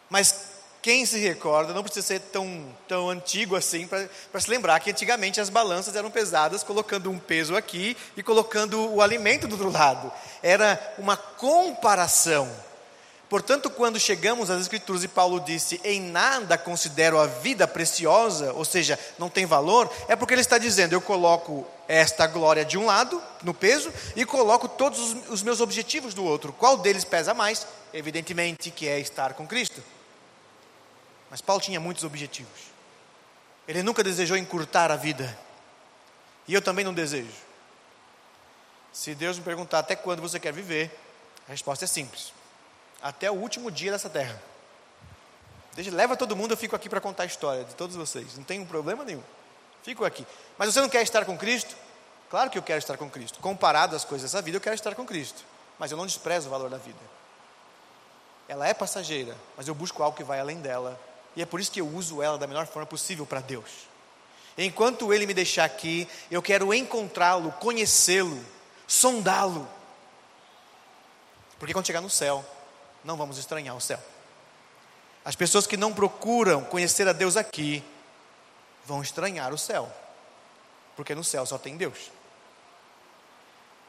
S1: Mas quem se recorda, não precisa ser tão, tão antigo assim para se lembrar que antigamente as balanças eram pesadas, colocando um peso aqui e colocando o alimento do outro lado. Era uma comparação. Portanto, quando chegamos às Escrituras e Paulo disse: Em nada considero a vida preciosa, ou seja, não tem valor, é porque ele está dizendo: Eu coloco esta glória de um lado, no peso, e coloco todos os, meus objetivos do outro. Qual deles pesa mais? Evidentemente que é estar com Cristo. Mas Paulo tinha muitos objetivos. Ele nunca desejou encurtar a vida. E eu também não desejo. Se Deus me perguntar até quando você quer viver, a resposta é simples: até o último dia dessa terra. Deixa, leva todo mundo, eu fico aqui para contar a história de todos vocês. Não tem um problema nenhum. Fico aqui. Mas você não quer estar com Cristo? Claro que eu quero estar com Cristo. Comparado às coisas dessa vida, eu quero estar com Cristo. Mas eu não desprezo o valor da vida. Ela é passageira, mas eu busco algo que vai além dela e é por isso que eu uso ela da melhor forma possível para Deus. Enquanto Ele me deixar aqui, eu quero encontrá-lo, conhecê-lo, sondá-lo. Porque quando chegar no céu, não vamos estranhar o céu. As pessoas que não procuram conhecer a Deus aqui, vão estranhar o céu. Porque no céu só tem Deus.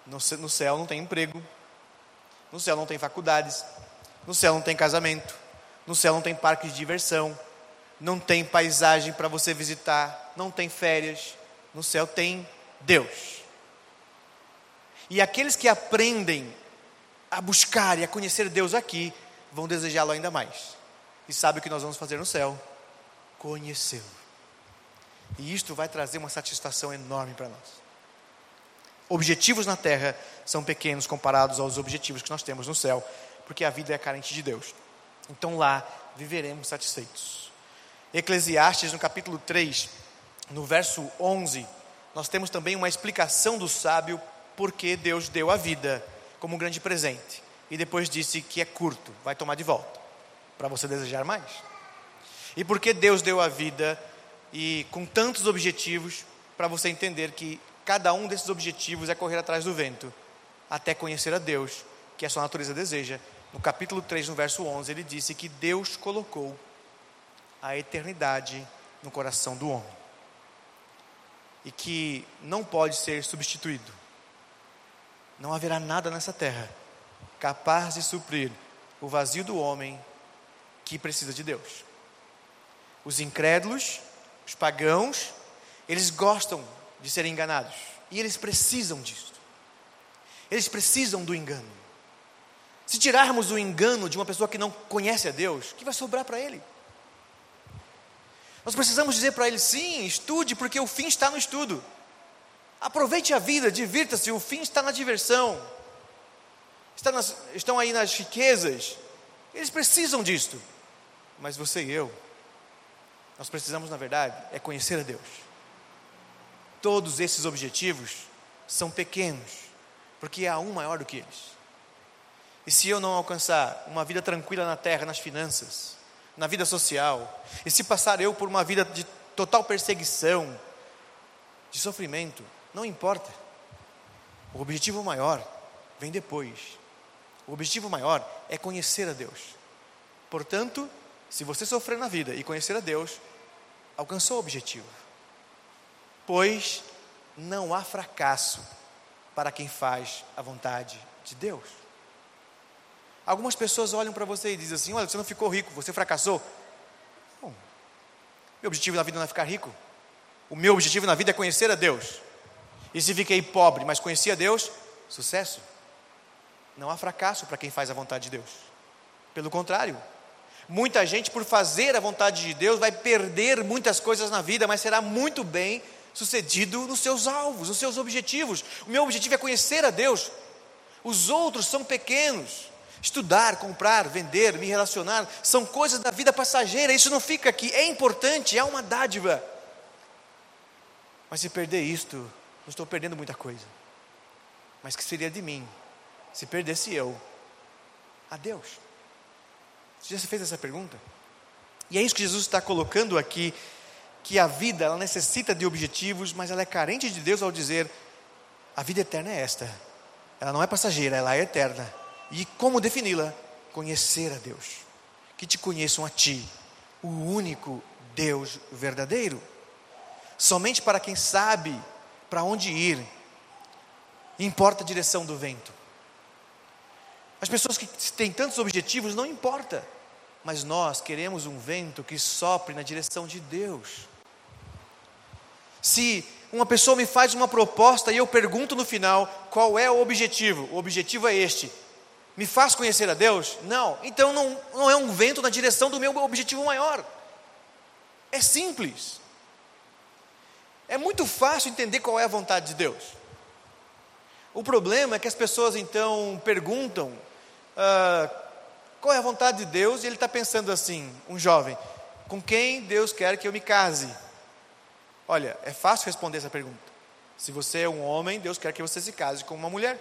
S1: No céu não tem emprego. No céu não tem faculdades. No céu não tem casamento. No céu não tem parque de diversão, não tem paisagem para você visitar, não tem férias. No céu tem Deus. E aqueles que aprendem a buscar e a conhecer Deus aqui, vão desejá-lo ainda mais. E sabe o que nós vamos fazer no céu? Conhecê-lo. E isto vai trazer uma satisfação enorme para nós. Objetivos na terra são pequenos comparados aos objetivos que nós temos no céu, porque a vida é carente de Deus. Então lá viveremos satisfeitos. Eclesiastes, no capítulo 3, no verso 11, nós temos também uma explicação do sábio porque Deus deu a vida como um grande presente. E depois disse que é curto, vai tomar de volta, para você desejar mais. E porque Deus deu a vida e com tantos objetivos, para você entender que cada um desses objetivos é correr atrás do vento, até conhecer a Deus, que a sua natureza deseja, no capítulo 3, no verso 11, ele disse que Deus colocou a eternidade no coração do homem e que não pode ser substituído. Não haverá nada nessa terra capaz de suprir o vazio do homem que precisa de Deus. Os incrédulos, os pagãos, eles gostam de serem enganados e eles precisam disso. Eles precisam do engano. Se tirarmos o engano de uma pessoa que não conhece a Deus, o que vai sobrar para ele? Nós precisamos dizer para ele: sim, estude, porque o fim está no estudo. Aproveite a vida, divirta-se, o fim está na diversão. Está nas, estão aí nas riquezas. Eles precisam disto. Mas você e eu, nós precisamos, na verdade, é conhecer a Deus. Todos esses objetivos são pequenos, porque há um maior do que eles. E se eu não alcançar uma vida tranquila na terra, nas finanças, na vida social, e se passar eu por uma vida de total perseguição, de sofrimento, não importa. O objetivo maior vem depois. O objetivo maior é conhecer a Deus. Portanto, se você sofrer na vida e conhecer a Deus, alcançou o objetivo. Pois não há fracasso para quem faz a vontade de Deus. Algumas pessoas olham para você e dizem assim: Olha, você não ficou rico, você fracassou. Bom, meu objetivo na vida não é ficar rico. O meu objetivo na vida é conhecer a Deus. E se fiquei pobre, mas conheci a Deus, sucesso. Não há fracasso para quem faz a vontade de Deus. Pelo contrário, Muita gente, por fazer a vontade de Deus, vai perder muitas coisas na vida, mas será muito bem sucedido nos seus alvos, nos seus objetivos. O meu objetivo é conhecer a Deus. Os outros são pequenos. Estudar, comprar, vender, me relacionar, são coisas da vida passageira, isso não fica aqui. É importante, é uma dádiva. Mas se perder isto, não estou perdendo muita coisa. Mas que seria de mim se perdesse eu a Deus? Você já se fez essa pergunta? E é isso que Jesus está colocando aqui, que a vida ela necessita de objetivos, mas ela é carente de Deus ao dizer: a vida eterna é esta. Ela não é passageira, ela é eterna. E como defini-la? Conhecer a Deus. Que te conheçam a ti, o único Deus verdadeiro. Somente para quem sabe para onde ir, importa a direção do vento. As pessoas que têm tantos objetivos não importa, mas nós queremos um vento que sopre na direção de Deus. Se uma pessoa me faz uma proposta e eu pergunto no final qual é o objetivo, o objetivo é este: me faz conhecer a Deus? Não, então não, não é um vento na direção do meu objetivo maior. É simples. É muito fácil entender qual é a vontade de Deus. O problema é que as pessoas então perguntam ah, qual é a vontade de Deus? E ele está pensando assim, um jovem, com quem Deus quer que eu me case? Olha, é fácil responder essa pergunta. Se você é um homem, Deus quer que você se case com uma mulher.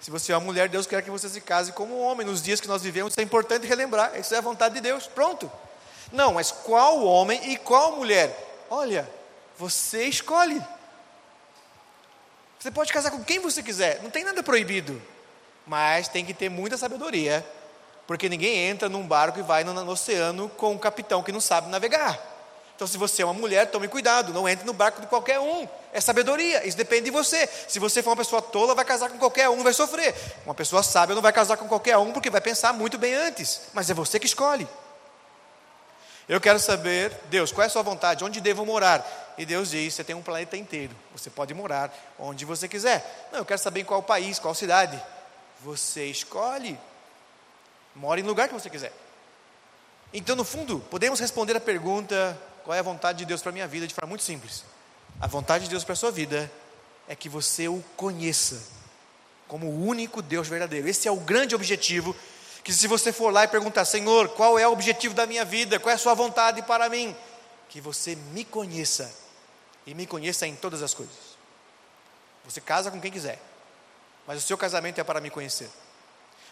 S1: Se você é uma mulher, Deus quer que você se case como um homem. Nos dias que nós vivemos, isso é importante relembrar. Isso é a vontade de Deus. Pronto. Não, mas qual homem e qual mulher? Olha, você escolhe. Você pode casar com quem você quiser, não tem nada proibido mas tem que ter muita sabedoria, porque ninguém entra num barco e vai no, no oceano com um capitão que não sabe navegar. Então, se você é uma mulher, tome cuidado, não entre no barco de qualquer um. É sabedoria, isso depende de você. Se você for uma pessoa tola, vai casar com qualquer um, vai sofrer. Uma pessoa sábia não vai casar com qualquer um, porque vai pensar muito bem antes. Mas é você que escolhe. Eu quero saber, Deus, qual é a sua vontade? Onde devo morar? E Deus diz: você tem um planeta inteiro, você pode morar onde você quiser. Não, eu quero saber em qual país, qual cidade. Você escolhe. Mora em lugar que você quiser. Então, no fundo, podemos responder a pergunta: qual é a vontade de Deus para a minha vida de forma muito simples. A vontade de Deus para a sua vida é que você o conheça como o único Deus verdadeiro. Esse é o grande objetivo. Que se você for lá e perguntar, Senhor, qual é o objetivo da minha vida? Qual é a sua vontade para mim? Que você me conheça e me conheça em todas as coisas. Você casa com quem quiser mas o seu casamento é para me conhecer.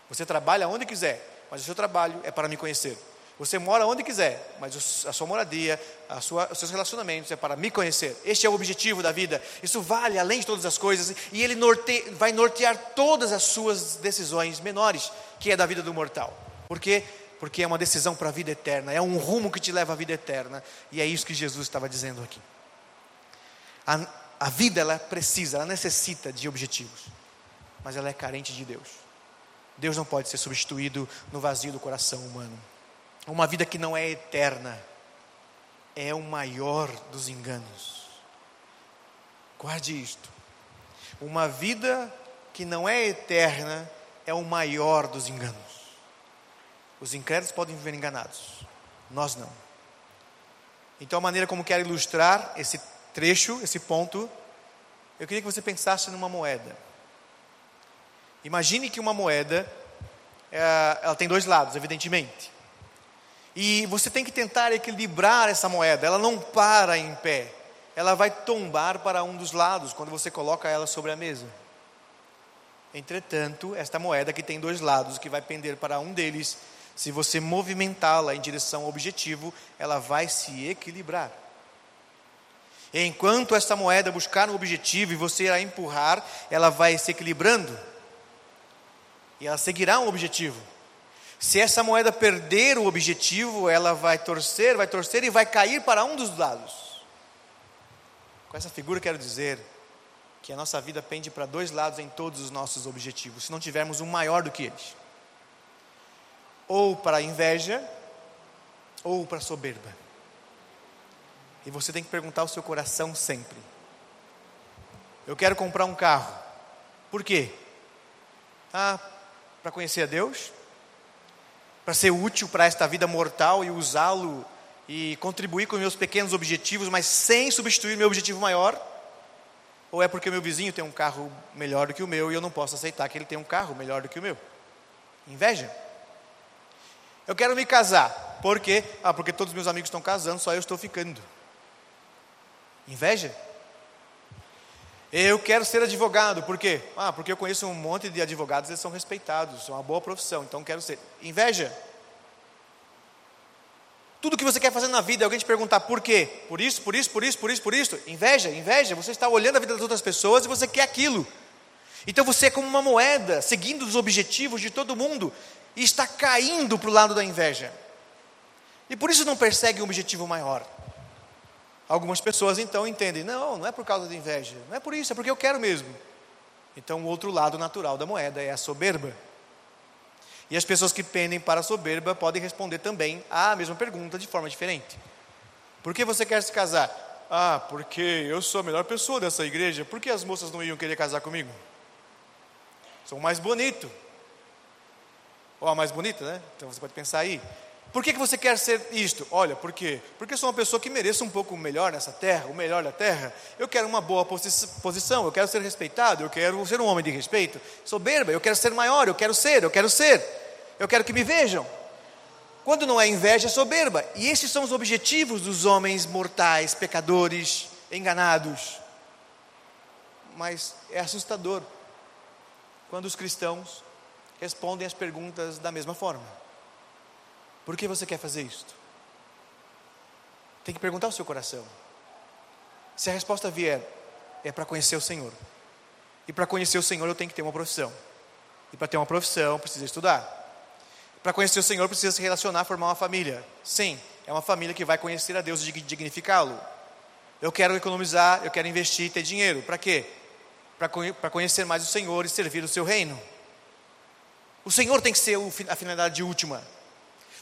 S1: Você trabalha onde quiser, mas o seu trabalho é para me conhecer. Você mora onde quiser, mas a sua moradia, a sua, os seus relacionamentos é para me conhecer. Este é o objetivo da vida. Isso vale além de todas as coisas e ele norte, vai nortear todas as suas decisões menores, que é da vida do mortal. Por quê? Porque é uma decisão para a vida eterna, é um rumo que te leva à vida eterna. E é isso que Jesus estava dizendo aqui. A, a vida ela precisa, ela necessita de objetivos mas ela é carente de Deus. Deus não pode ser substituído no vazio do coração humano. Uma vida que não é eterna é o maior dos enganos. Guarde isto. Uma vida que não é eterna é o maior dos enganos. Os incrédulos podem viver enganados, nós não. Então, a maneira como quero ilustrar esse trecho, esse ponto, eu queria que você pensasse numa moeda. Imagine que uma moeda, é, ela tem dois lados, evidentemente. E você tem que tentar equilibrar essa moeda, ela não para em pé, ela vai tombar para um dos lados quando você coloca ela sobre a mesa. Entretanto, esta moeda que tem dois lados, que vai pender para um deles, se você movimentá-la em direção ao objetivo, ela vai se equilibrar. Enquanto esta moeda buscar um objetivo e você a empurrar, ela vai se equilibrando e ela seguirá um objetivo. Se essa moeda perder o objetivo, ela vai torcer, vai torcer e vai cair para um dos lados. Com essa figura quero dizer que a nossa vida pende para dois lados em todos os nossos objetivos, se não tivermos um maior do que eles. Ou para a inveja, ou para a soberba. E você tem que perguntar ao seu coração sempre: Eu quero comprar um carro. Por quê? Ah, para conhecer a Deus, para ser útil para esta vida mortal e usá-lo e contribuir com meus pequenos objetivos, mas sem substituir meu objetivo maior? Ou é porque meu vizinho tem um carro melhor do que o meu e eu não posso aceitar que ele tem um carro melhor do que o meu? Inveja. Eu quero me casar. Por quê? Ah, porque todos meus amigos estão casando, só eu estou ficando. Inveja. Eu quero ser advogado, por quê? Ah, porque eu conheço um monte de advogados, eles são respeitados, são uma boa profissão, então quero ser. Inveja. Tudo que você quer fazer na vida, alguém te perguntar por quê? Por isso, por isso, por isso, por isso, por isso. Inveja, inveja. Você está olhando a vida das outras pessoas e você quer aquilo. Então você é como uma moeda, seguindo os objetivos de todo mundo e está caindo para o lado da inveja. E por isso não persegue um objetivo maior. Algumas pessoas então entendem: não, não é por causa de inveja, não é por isso, é porque eu quero mesmo. Então o outro lado natural da moeda é a soberba. E as pessoas que pendem para a soberba podem responder também à mesma pergunta de forma diferente. Por que você quer se casar? Ah, porque eu sou a melhor pessoa dessa igreja. Por que as moças não iam querer casar comigo? Sou mais bonito. Ou a mais bonita, né? Então você pode pensar aí. Por que, que você quer ser isto? Olha, por quê? Porque eu sou uma pessoa que mereça um pouco melhor nessa terra, o melhor da terra. Eu quero uma boa posição, eu quero ser respeitado, eu quero ser um homem de respeito. Soberba, eu quero ser maior, eu quero ser, eu quero ser. Eu quero que me vejam. Quando não é inveja, é soberba. E esses são os objetivos dos homens mortais, pecadores, enganados. Mas é assustador quando os cristãos respondem as perguntas da mesma forma. Por que você quer fazer isto? Tem que perguntar ao seu coração. Se a resposta vier, é para conhecer o Senhor. E para conhecer o Senhor, eu tenho que ter uma profissão. E para ter uma profissão, precisa estudar. Para conhecer o Senhor, precisa se relacionar, formar uma família. Sim, é uma família que vai conhecer a Deus e dignificá-lo. Eu quero economizar, eu quero investir, ter dinheiro. Para quê? Para conhecer mais o Senhor e servir o seu reino. O Senhor tem que ser a finalidade última.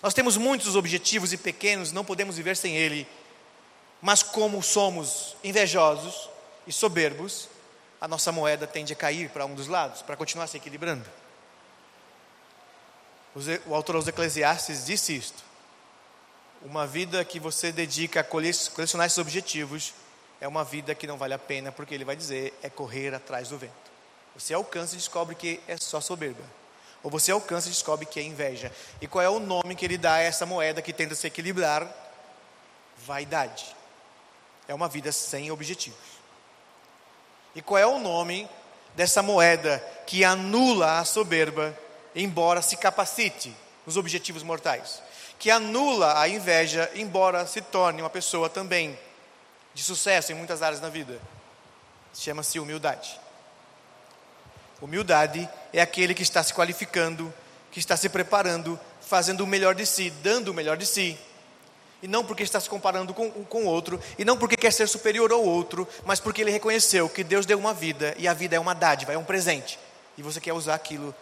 S1: Nós temos muitos objetivos e pequenos, não podemos viver sem Ele. Mas como somos invejosos e soberbos, a nossa moeda tende a cair para um dos lados, para continuar se equilibrando. O autor aos Eclesiastes disse isto. Uma vida que você dedica a colecionar esses objetivos é uma vida que não vale a pena, porque ele vai dizer é correr atrás do vento. Você alcança e descobre que é só soberba. Ou você alcança e descobre que é inveja. E qual é o nome que ele dá a essa moeda que tenta se equilibrar? Vaidade. É uma vida sem objetivos. E qual é o nome dessa moeda que anula a soberba, embora se capacite nos objetivos mortais? Que anula a inveja, embora se torne uma pessoa também de sucesso em muitas áreas da vida? Chama-se humildade. Humildade é aquele que está se qualificando, que está se preparando, fazendo o melhor de si, dando o melhor de si. E não porque está se comparando com o outro, e não porque quer ser superior ao outro, mas porque ele reconheceu que Deus deu uma vida, e a vida é uma dádiva, é um presente. E você quer usar aquilo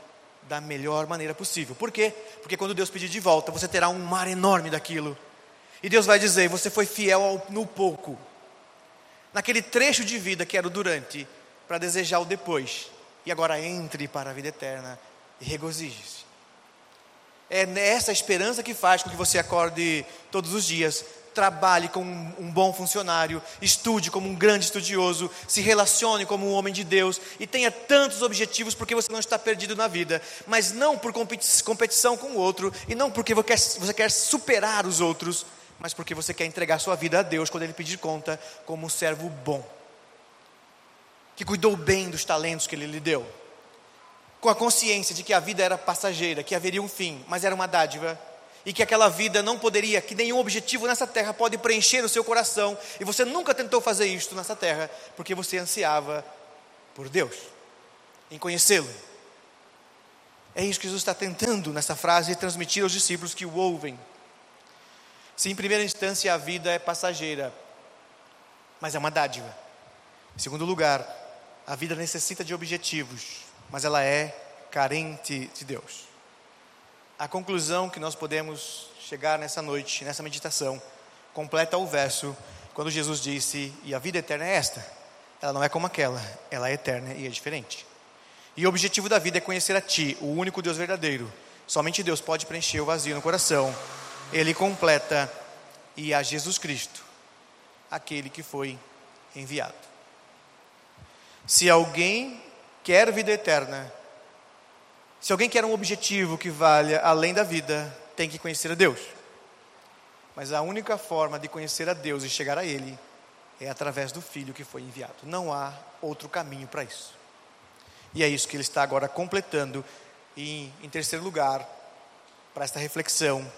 S1: da melhor maneira possível. Por quê? Porque quando Deus pedir de volta, você terá um mar enorme daquilo. E Deus vai dizer: Você foi fiel ao, no pouco, naquele trecho de vida que era o durante, para desejar o depois e agora entre para a vida eterna e regozije-se. É essa esperança que faz com que você acorde todos os dias, trabalhe como um bom funcionário, estude como um grande estudioso, se relacione como um homem de Deus e tenha tantos objetivos porque você não está perdido na vida, mas não por competição com o outro e não porque você quer superar os outros, mas porque você quer entregar sua vida a Deus quando Ele pedir conta como um servo bom que cuidou bem dos talentos que ele lhe deu, com a consciência de que a vida era passageira, que haveria um fim, mas era uma dádiva, e que aquela vida não poderia, que nenhum objetivo nessa terra pode preencher o seu coração, e você nunca tentou fazer isto nessa terra, porque você ansiava por Deus, em conhecê-lo. É isso que Jesus está tentando nessa frase transmitir aos discípulos que o ouvem. Se em primeira instância a vida é passageira, mas é uma dádiva. Em segundo lugar, a vida necessita de objetivos, mas ela é carente de Deus. A conclusão que nós podemos chegar nessa noite, nessa meditação, completa o verso quando Jesus disse: E a vida eterna é esta. Ela não é como aquela, ela é eterna e é diferente. E o objetivo da vida é conhecer a Ti, o único Deus verdadeiro, Somente Deus pode preencher o vazio no coração. Ele completa e a Jesus Cristo, aquele que foi enviado. Se alguém quer vida eterna, se alguém quer um objetivo que valha além da vida, tem que conhecer a Deus. Mas a única forma de conhecer a Deus e chegar a Ele é através do Filho que foi enviado. Não há outro caminho para isso. E é isso que ele está agora completando. E, em terceiro lugar, para esta reflexão,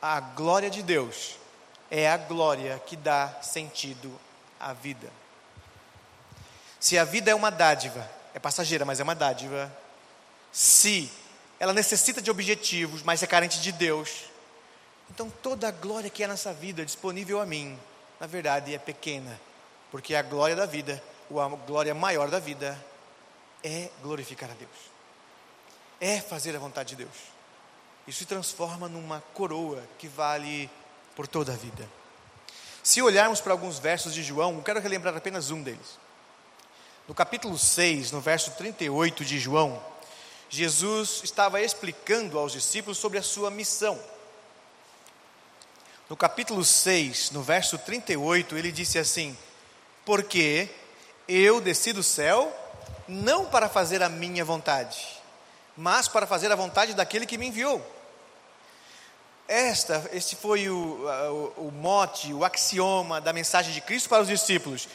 S1: a glória de Deus é a glória que dá sentido à vida. Se a vida é uma dádiva, é passageira, mas é uma dádiva, se ela necessita de objetivos, mas é carente de Deus, então toda a glória que é nessa vida disponível a mim, na verdade é pequena, porque a glória da vida, ou a glória maior da vida, é glorificar a Deus, é fazer a vontade de Deus. Isso se transforma numa coroa que vale por toda a vida. Se olharmos para alguns versos de João, eu quero relembrar apenas um deles. No capítulo 6, no verso 38 de João, Jesus estava explicando aos discípulos sobre a sua missão. No capítulo 6, no verso 38, ele disse assim: Porque eu desci do céu não para fazer a minha vontade, mas para fazer a vontade daquele que me enviou. Esta, este foi o, o, o mote, o axioma da mensagem de Cristo para os discípulos.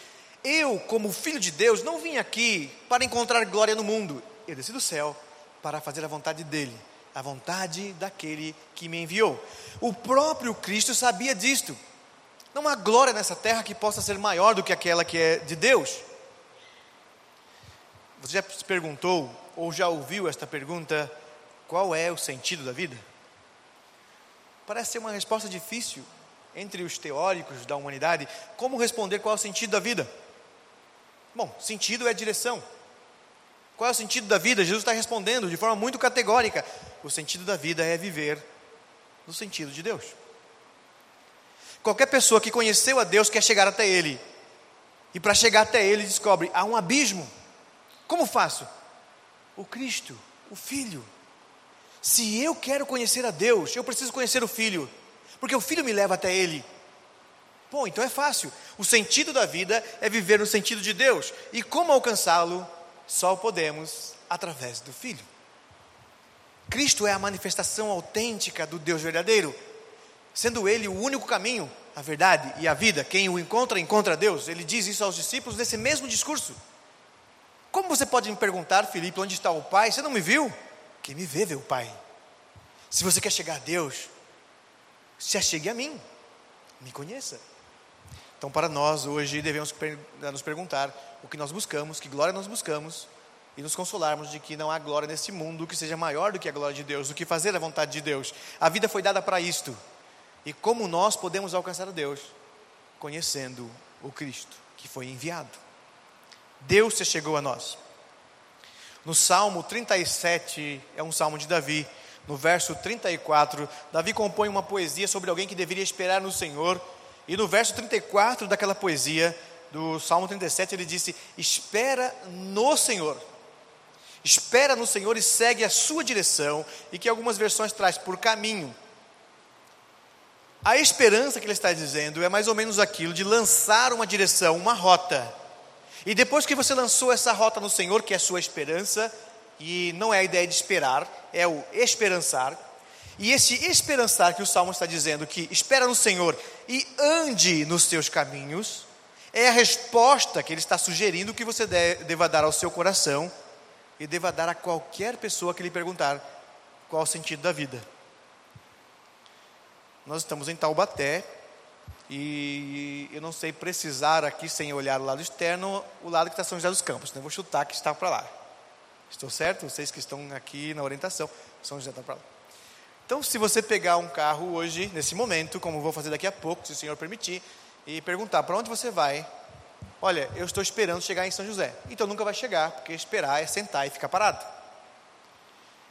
S1: Eu, como filho de Deus, não vim aqui para encontrar glória no mundo. Eu desci do céu para fazer a vontade dele, a vontade daquele que me enviou. O próprio Cristo sabia disto. Não há glória nessa terra que possa ser maior do que aquela que é de Deus. Você já se perguntou, ou já ouviu esta pergunta: qual é o sentido da vida? Parece ser uma resposta difícil entre os teóricos da humanidade. Como responder qual é o sentido da vida? Bom, sentido é direção. Qual é o sentido da vida? Jesus está respondendo de forma muito categórica. O sentido da vida é viver no sentido de Deus. Qualquer pessoa que conheceu a Deus quer chegar até Ele. E para chegar até Ele descobre, há um abismo. Como faço? O Cristo, o Filho, se eu quero conhecer a Deus, eu preciso conhecer o Filho, porque o Filho me leva até Ele. Bom, então é fácil. O sentido da vida é viver no sentido de Deus. E como alcançá-lo? Só podemos através do Filho. Cristo é a manifestação autêntica do Deus verdadeiro, sendo Ele o único caminho, a verdade e a vida. Quem o encontra, encontra Deus. Ele diz isso aos discípulos nesse mesmo discurso. Como você pode me perguntar, Filipe, onde está o Pai? Você não me viu? Quem me vê, vê o Pai. Se você quer chegar a Deus, se achegue a mim, me conheça. Então, para nós, hoje, devemos nos perguntar o que nós buscamos, que glória nós buscamos, e nos consolarmos de que não há glória nesse mundo que seja maior do que a glória de Deus, do que fazer a vontade de Deus. A vida foi dada para isto. E como nós podemos alcançar a Deus? Conhecendo o Cristo que foi enviado. Deus se chegou a nós. No Salmo 37, é um salmo de Davi, no verso 34, Davi compõe uma poesia sobre alguém que deveria esperar no Senhor, e no verso 34 daquela poesia, do Salmo 37, ele disse: Espera no Senhor. Espera no Senhor e segue a sua direção, e que algumas versões traz por caminho. A esperança que ele está dizendo é mais ou menos aquilo de lançar uma direção, uma rota. E depois que você lançou essa rota no Senhor, que é a sua esperança, e não é a ideia de esperar, é o esperançar. E esse esperançar que o Salmo está dizendo, que espera no Senhor e ande nos seus caminhos, é a resposta que ele está sugerindo que você deva dar ao seu coração e deva dar a qualquer pessoa que lhe perguntar qual o sentido da vida. Nós estamos em Taubaté, e eu não sei precisar aqui, sem olhar o lado externo, o lado que está São José dos Campos. Eu vou chutar que está para lá. Estou certo? Vocês que estão aqui na orientação, São José está para lá. Então, se você pegar um carro hoje, nesse momento, como vou fazer daqui a pouco, se o Senhor permitir, e perguntar para onde você vai, olha, eu estou esperando chegar em São José. Então nunca vai chegar, porque esperar é sentar e ficar parado.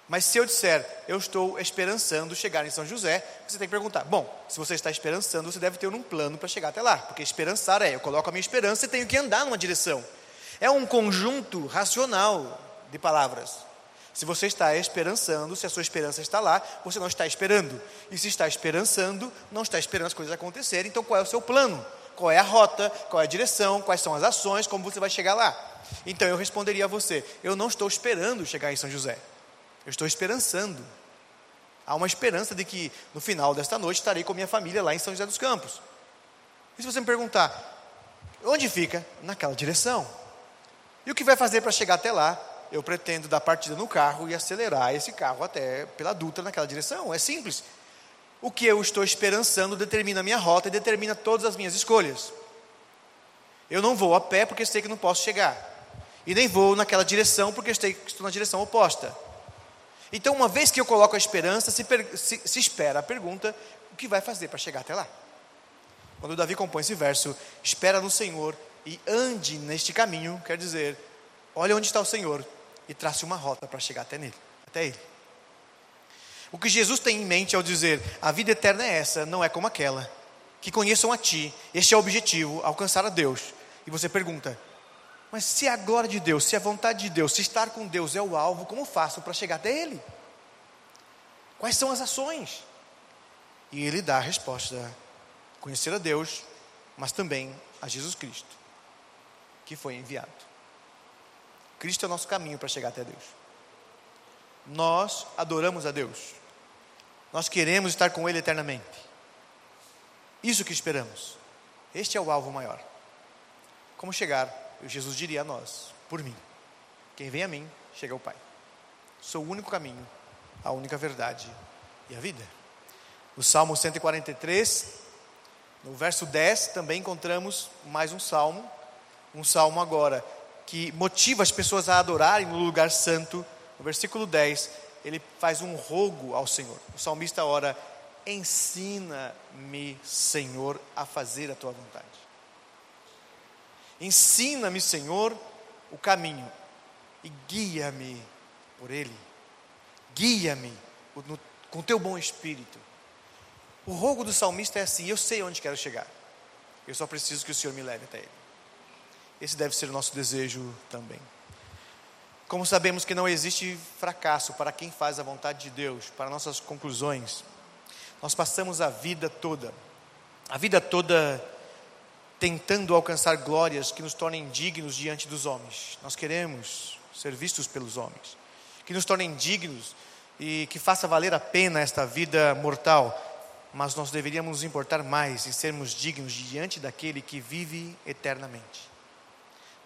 S1: Mas se eu disser, eu estou esperançando chegar em São José, você tem que perguntar: bom, se você está esperançando, você deve ter um plano para chegar até lá, porque esperançar é eu coloco a minha esperança e tenho que andar numa direção. É um conjunto racional de palavras. Se você está esperançando, se a sua esperança está lá, você não está esperando. E se está esperançando, não está esperando as coisas acontecerem. Então, qual é o seu plano? Qual é a rota? Qual é a direção? Quais são as ações? Como você vai chegar lá? Então, eu responderia a você: eu não estou esperando chegar em São José. Eu estou esperançando. Há uma esperança de que no final desta noite estarei com minha família lá em São José dos Campos. E se você me perguntar, onde fica? Naquela direção. E o que vai fazer para chegar até lá? Eu pretendo dar partida no carro e acelerar esse carro até pela Dutra naquela direção. É simples. O que eu estou esperançando determina a minha rota e determina todas as minhas escolhas. Eu não vou a pé porque sei que não posso chegar. E nem vou naquela direção porque sei que estou na direção oposta. Então, uma vez que eu coloco a esperança, se, se, se espera a pergunta: o que vai fazer para chegar até lá? Quando Davi compõe esse verso, espera no Senhor e ande neste caminho, quer dizer, olha onde está o Senhor e trace uma rota para chegar até nele, até ele. O que Jesus tem em mente ao dizer: a vida eterna é essa, não é como aquela. Que conheçam a Ti, este é o objetivo, alcançar a Deus. E você pergunta: mas se a glória de Deus, se a vontade de Deus, se estar com Deus é o alvo, como faço para chegar até Ele? Quais são as ações? E ele dá a resposta: conhecer a Deus, mas também a Jesus Cristo, que foi enviado. Cristo é o nosso caminho para chegar até Deus. Nós adoramos a Deus. Nós queremos estar com Ele eternamente. Isso que esperamos. Este é o alvo maior. Como chegar Jesus diria a nós: por mim, quem vem a mim, chega ao Pai. Sou o único caminho, a única verdade e a vida. No Salmo 143, no verso 10, também encontramos mais um salmo, um salmo agora que motiva as pessoas a adorarem no lugar santo. No versículo 10, ele faz um rogo ao Senhor. O salmista ora: Ensina-me, Senhor, a fazer a tua vontade. Ensina-me, Senhor, o caminho e guia-me por ele. Guia-me com teu bom espírito. O rogo do salmista é assim: eu sei onde quero chegar, eu só preciso que o Senhor me leve até ele. Esse deve ser o nosso desejo também. Como sabemos que não existe fracasso para quem faz a vontade de Deus, para nossas conclusões, nós passamos a vida toda, a vida toda tentando alcançar glórias que nos tornem dignos diante dos homens. Nós queremos ser vistos pelos homens, que nos tornem dignos e que faça valer a pena esta vida mortal. Mas nós deveríamos nos importar mais em sermos dignos diante daquele que vive eternamente.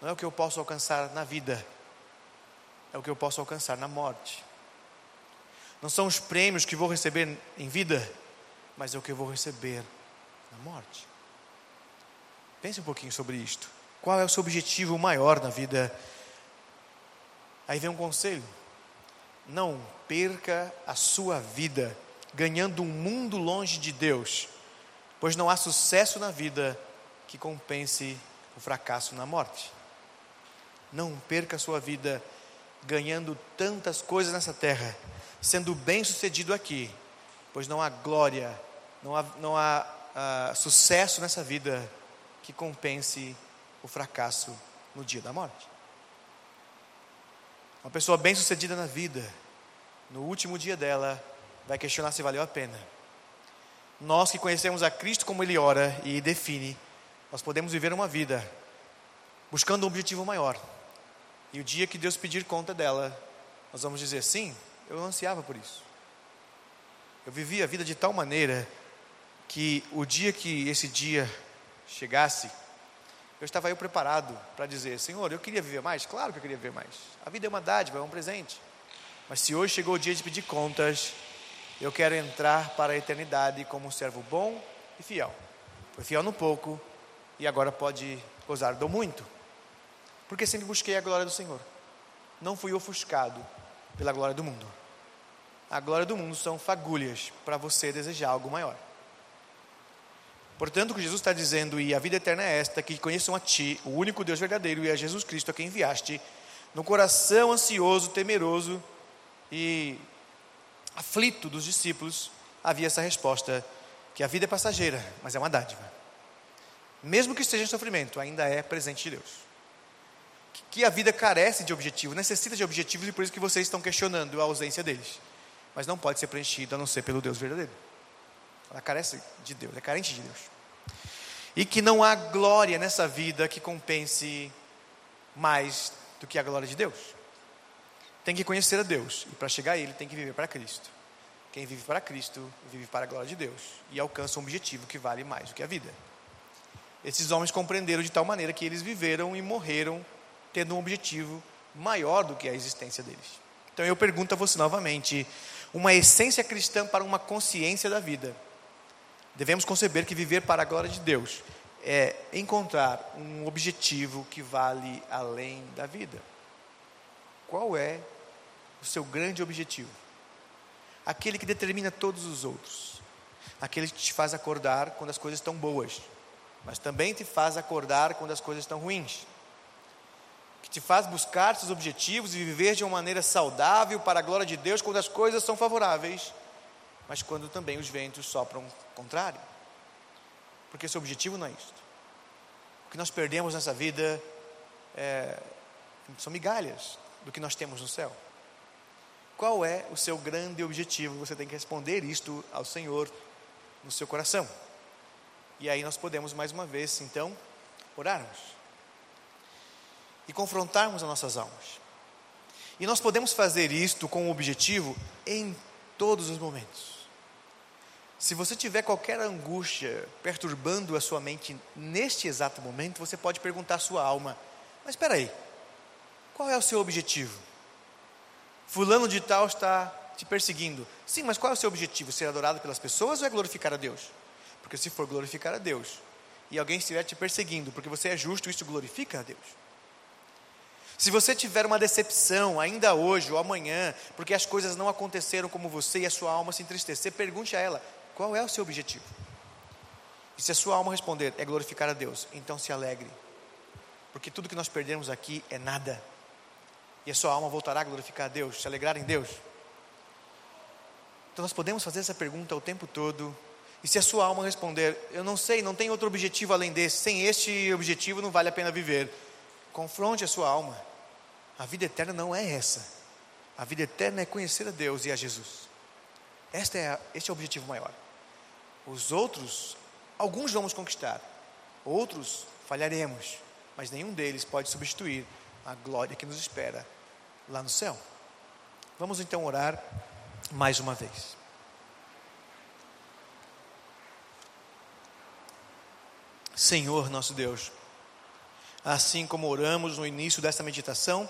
S1: Não é o que eu posso alcançar na vida, é o que eu posso alcançar na morte. Não são os prêmios que vou receber em vida, mas é o que eu vou receber na morte. Pense um pouquinho sobre isto. Qual é o seu objetivo maior na vida? Aí vem um conselho: não perca a sua vida ganhando um mundo longe de Deus, pois não há sucesso na vida que compense o fracasso na morte. Não perca a sua vida ganhando tantas coisas nessa terra, sendo bem-sucedido aqui, pois não há glória, não há, não há uh, sucesso nessa vida que compense o fracasso no dia da morte. Uma pessoa bem-sucedida na vida, no último dia dela, vai questionar se valeu a pena. Nós que conhecemos a Cristo como Ele ora e define, nós podemos viver uma vida buscando um objetivo maior. E o dia que Deus pedir conta dela, nós vamos dizer: sim, eu ansiava por isso. Eu vivi a vida de tal maneira que o dia que esse dia chegasse, eu estava eu preparado para dizer: Senhor, eu queria viver mais? Claro que eu queria viver mais. A vida é uma dádiva, é um presente. Mas se hoje chegou o dia de pedir contas, eu quero entrar para a eternidade como um servo bom e fiel. Foi fiel no pouco e agora pode gozar do muito. Porque sempre busquei a glória do Senhor. Não fui ofuscado pela glória do mundo. A glória do mundo são fagulhas para você desejar algo maior. Portanto, o que Jesus está dizendo, e a vida eterna é esta, que conheçam a Ti, o único Deus verdadeiro, e a Jesus Cristo a quem enviaste, no coração ansioso, temeroso e aflito dos discípulos, havia essa resposta, que a vida é passageira, mas é uma dádiva. Mesmo que esteja em sofrimento, ainda é presente de Deus. Que a vida carece de objetivo, necessita de objetivos e por isso que vocês estão questionando a ausência deles. Mas não pode ser preenchido a não ser pelo Deus verdadeiro. Ela carece de Deus, é carente de Deus. E que não há glória nessa vida que compense mais do que a glória de Deus. Tem que conhecer a Deus e para chegar a Ele tem que viver para Cristo. Quem vive para Cristo vive para a glória de Deus e alcança um objetivo que vale mais do que a vida. Esses homens compreenderam de tal maneira que eles viveram e morreram tendo um objetivo maior do que a existência deles. Então eu pergunto a você novamente: uma essência cristã para uma consciência da vida. Devemos conceber que viver para a glória de Deus é encontrar um objetivo que vale além da vida. Qual é o seu grande objetivo? Aquele que determina todos os outros. Aquele que te faz acordar quando as coisas estão boas, mas também te faz acordar quando as coisas estão ruins. Te faz buscar seus objetivos e viver de uma maneira saudável para a glória de Deus quando as coisas são favoráveis, mas quando também os ventos sopram contrário. Porque seu objetivo não é isto. O que nós perdemos nessa vida é, são migalhas do que nós temos no céu. Qual é o seu grande objetivo? Você tem que responder isto ao Senhor no seu coração. E aí nós podemos mais uma vez, então, orarmos e confrontarmos as nossas almas. E nós podemos fazer isto com o objetivo em todos os momentos. Se você tiver qualquer angústia perturbando a sua mente neste exato momento, você pode perguntar à sua alma: Mas espera aí, qual é o seu objetivo? Fulano de tal está te perseguindo. Sim, mas qual é o seu objetivo? Ser adorado pelas pessoas ou é glorificar a Deus? Porque se for glorificar a Deus e alguém estiver te perseguindo porque você é justo, isso glorifica a Deus. Se você tiver uma decepção ainda hoje ou amanhã, porque as coisas não aconteceram como você e a sua alma se entristecer, pergunte a ela: qual é o seu objetivo? E se a sua alma responder é glorificar a Deus, então se alegre, porque tudo que nós perdemos aqui é nada, e a sua alma voltará a glorificar a Deus, se alegrar em Deus. Então nós podemos fazer essa pergunta o tempo todo, e se a sua alma responder, eu não sei, não tem outro objetivo além desse, sem este objetivo não vale a pena viver, confronte a sua alma. A vida eterna não é essa. A vida eterna é conhecer a Deus e a Jesus. Este é, este é o objetivo maior. Os outros, alguns vamos conquistar, outros falharemos, mas nenhum deles pode substituir a glória que nos espera lá no céu. Vamos então orar mais uma vez. Senhor nosso Deus, assim como oramos no início desta meditação,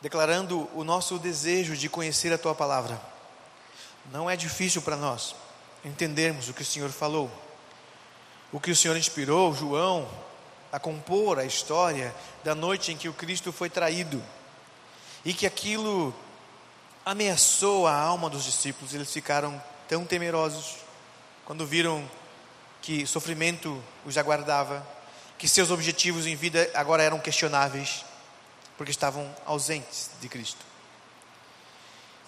S1: declarando o nosso desejo de conhecer a tua palavra, não é difícil para nós entendermos o que o Senhor falou. O que o Senhor inspirou João a compor a história da noite em que o Cristo foi traído e que aquilo ameaçou a alma dos discípulos. Eles ficaram tão temerosos quando viram que sofrimento os aguardava, que seus objetivos em vida agora eram questionáveis, porque estavam ausentes de Cristo.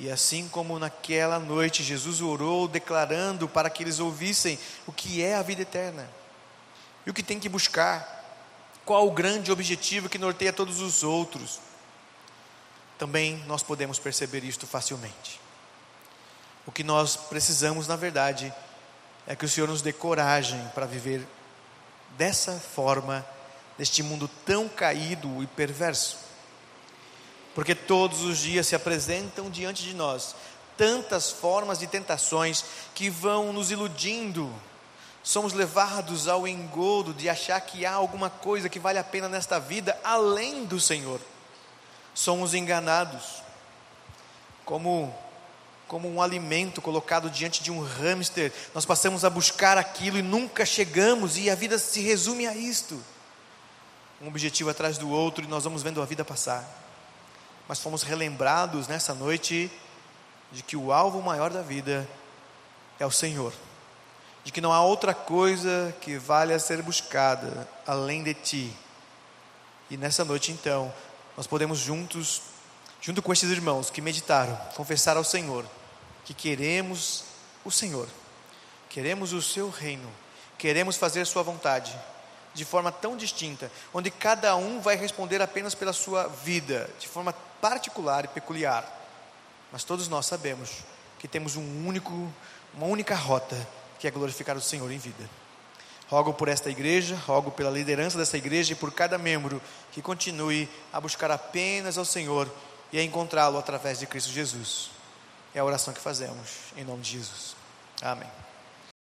S1: E assim como naquela noite Jesus orou declarando para que eles ouvissem o que é a vida eterna e o que tem que buscar, qual o grande objetivo que norteia todos os outros. Também nós podemos perceber isto facilmente. O que nós precisamos, na verdade, é que o Senhor nos dê coragem para viver dessa forma, neste mundo tão caído e perverso porque todos os dias se apresentam diante de nós tantas formas de tentações que vão nos iludindo. Somos levados ao engodo de achar que há alguma coisa que vale a pena nesta vida além do Senhor. Somos enganados, como como um alimento colocado diante de um hamster, nós passamos a buscar aquilo e nunca chegamos, e a vida se resume a isto. Um objetivo atrás do outro, e nós vamos vendo a vida passar mas fomos relembrados nessa noite de que o alvo maior da vida é o Senhor, de que não há outra coisa que valha ser buscada além de Ti. E nessa noite, então, nós podemos juntos, junto com estes irmãos que meditaram, confessar ao Senhor que queremos o Senhor, queremos o Seu reino, queremos fazer Sua vontade, de forma tão distinta, onde cada um vai responder apenas pela sua vida, de forma particular e peculiar. Mas todos nós sabemos que temos um único, uma única rota, que é glorificar o Senhor em vida. Rogo por esta igreja, rogo pela liderança dessa igreja e por cada membro que continue a buscar apenas ao Senhor e a encontrá-lo através de Cristo Jesus. É a oração que fazemos, em nome de Jesus. Amém.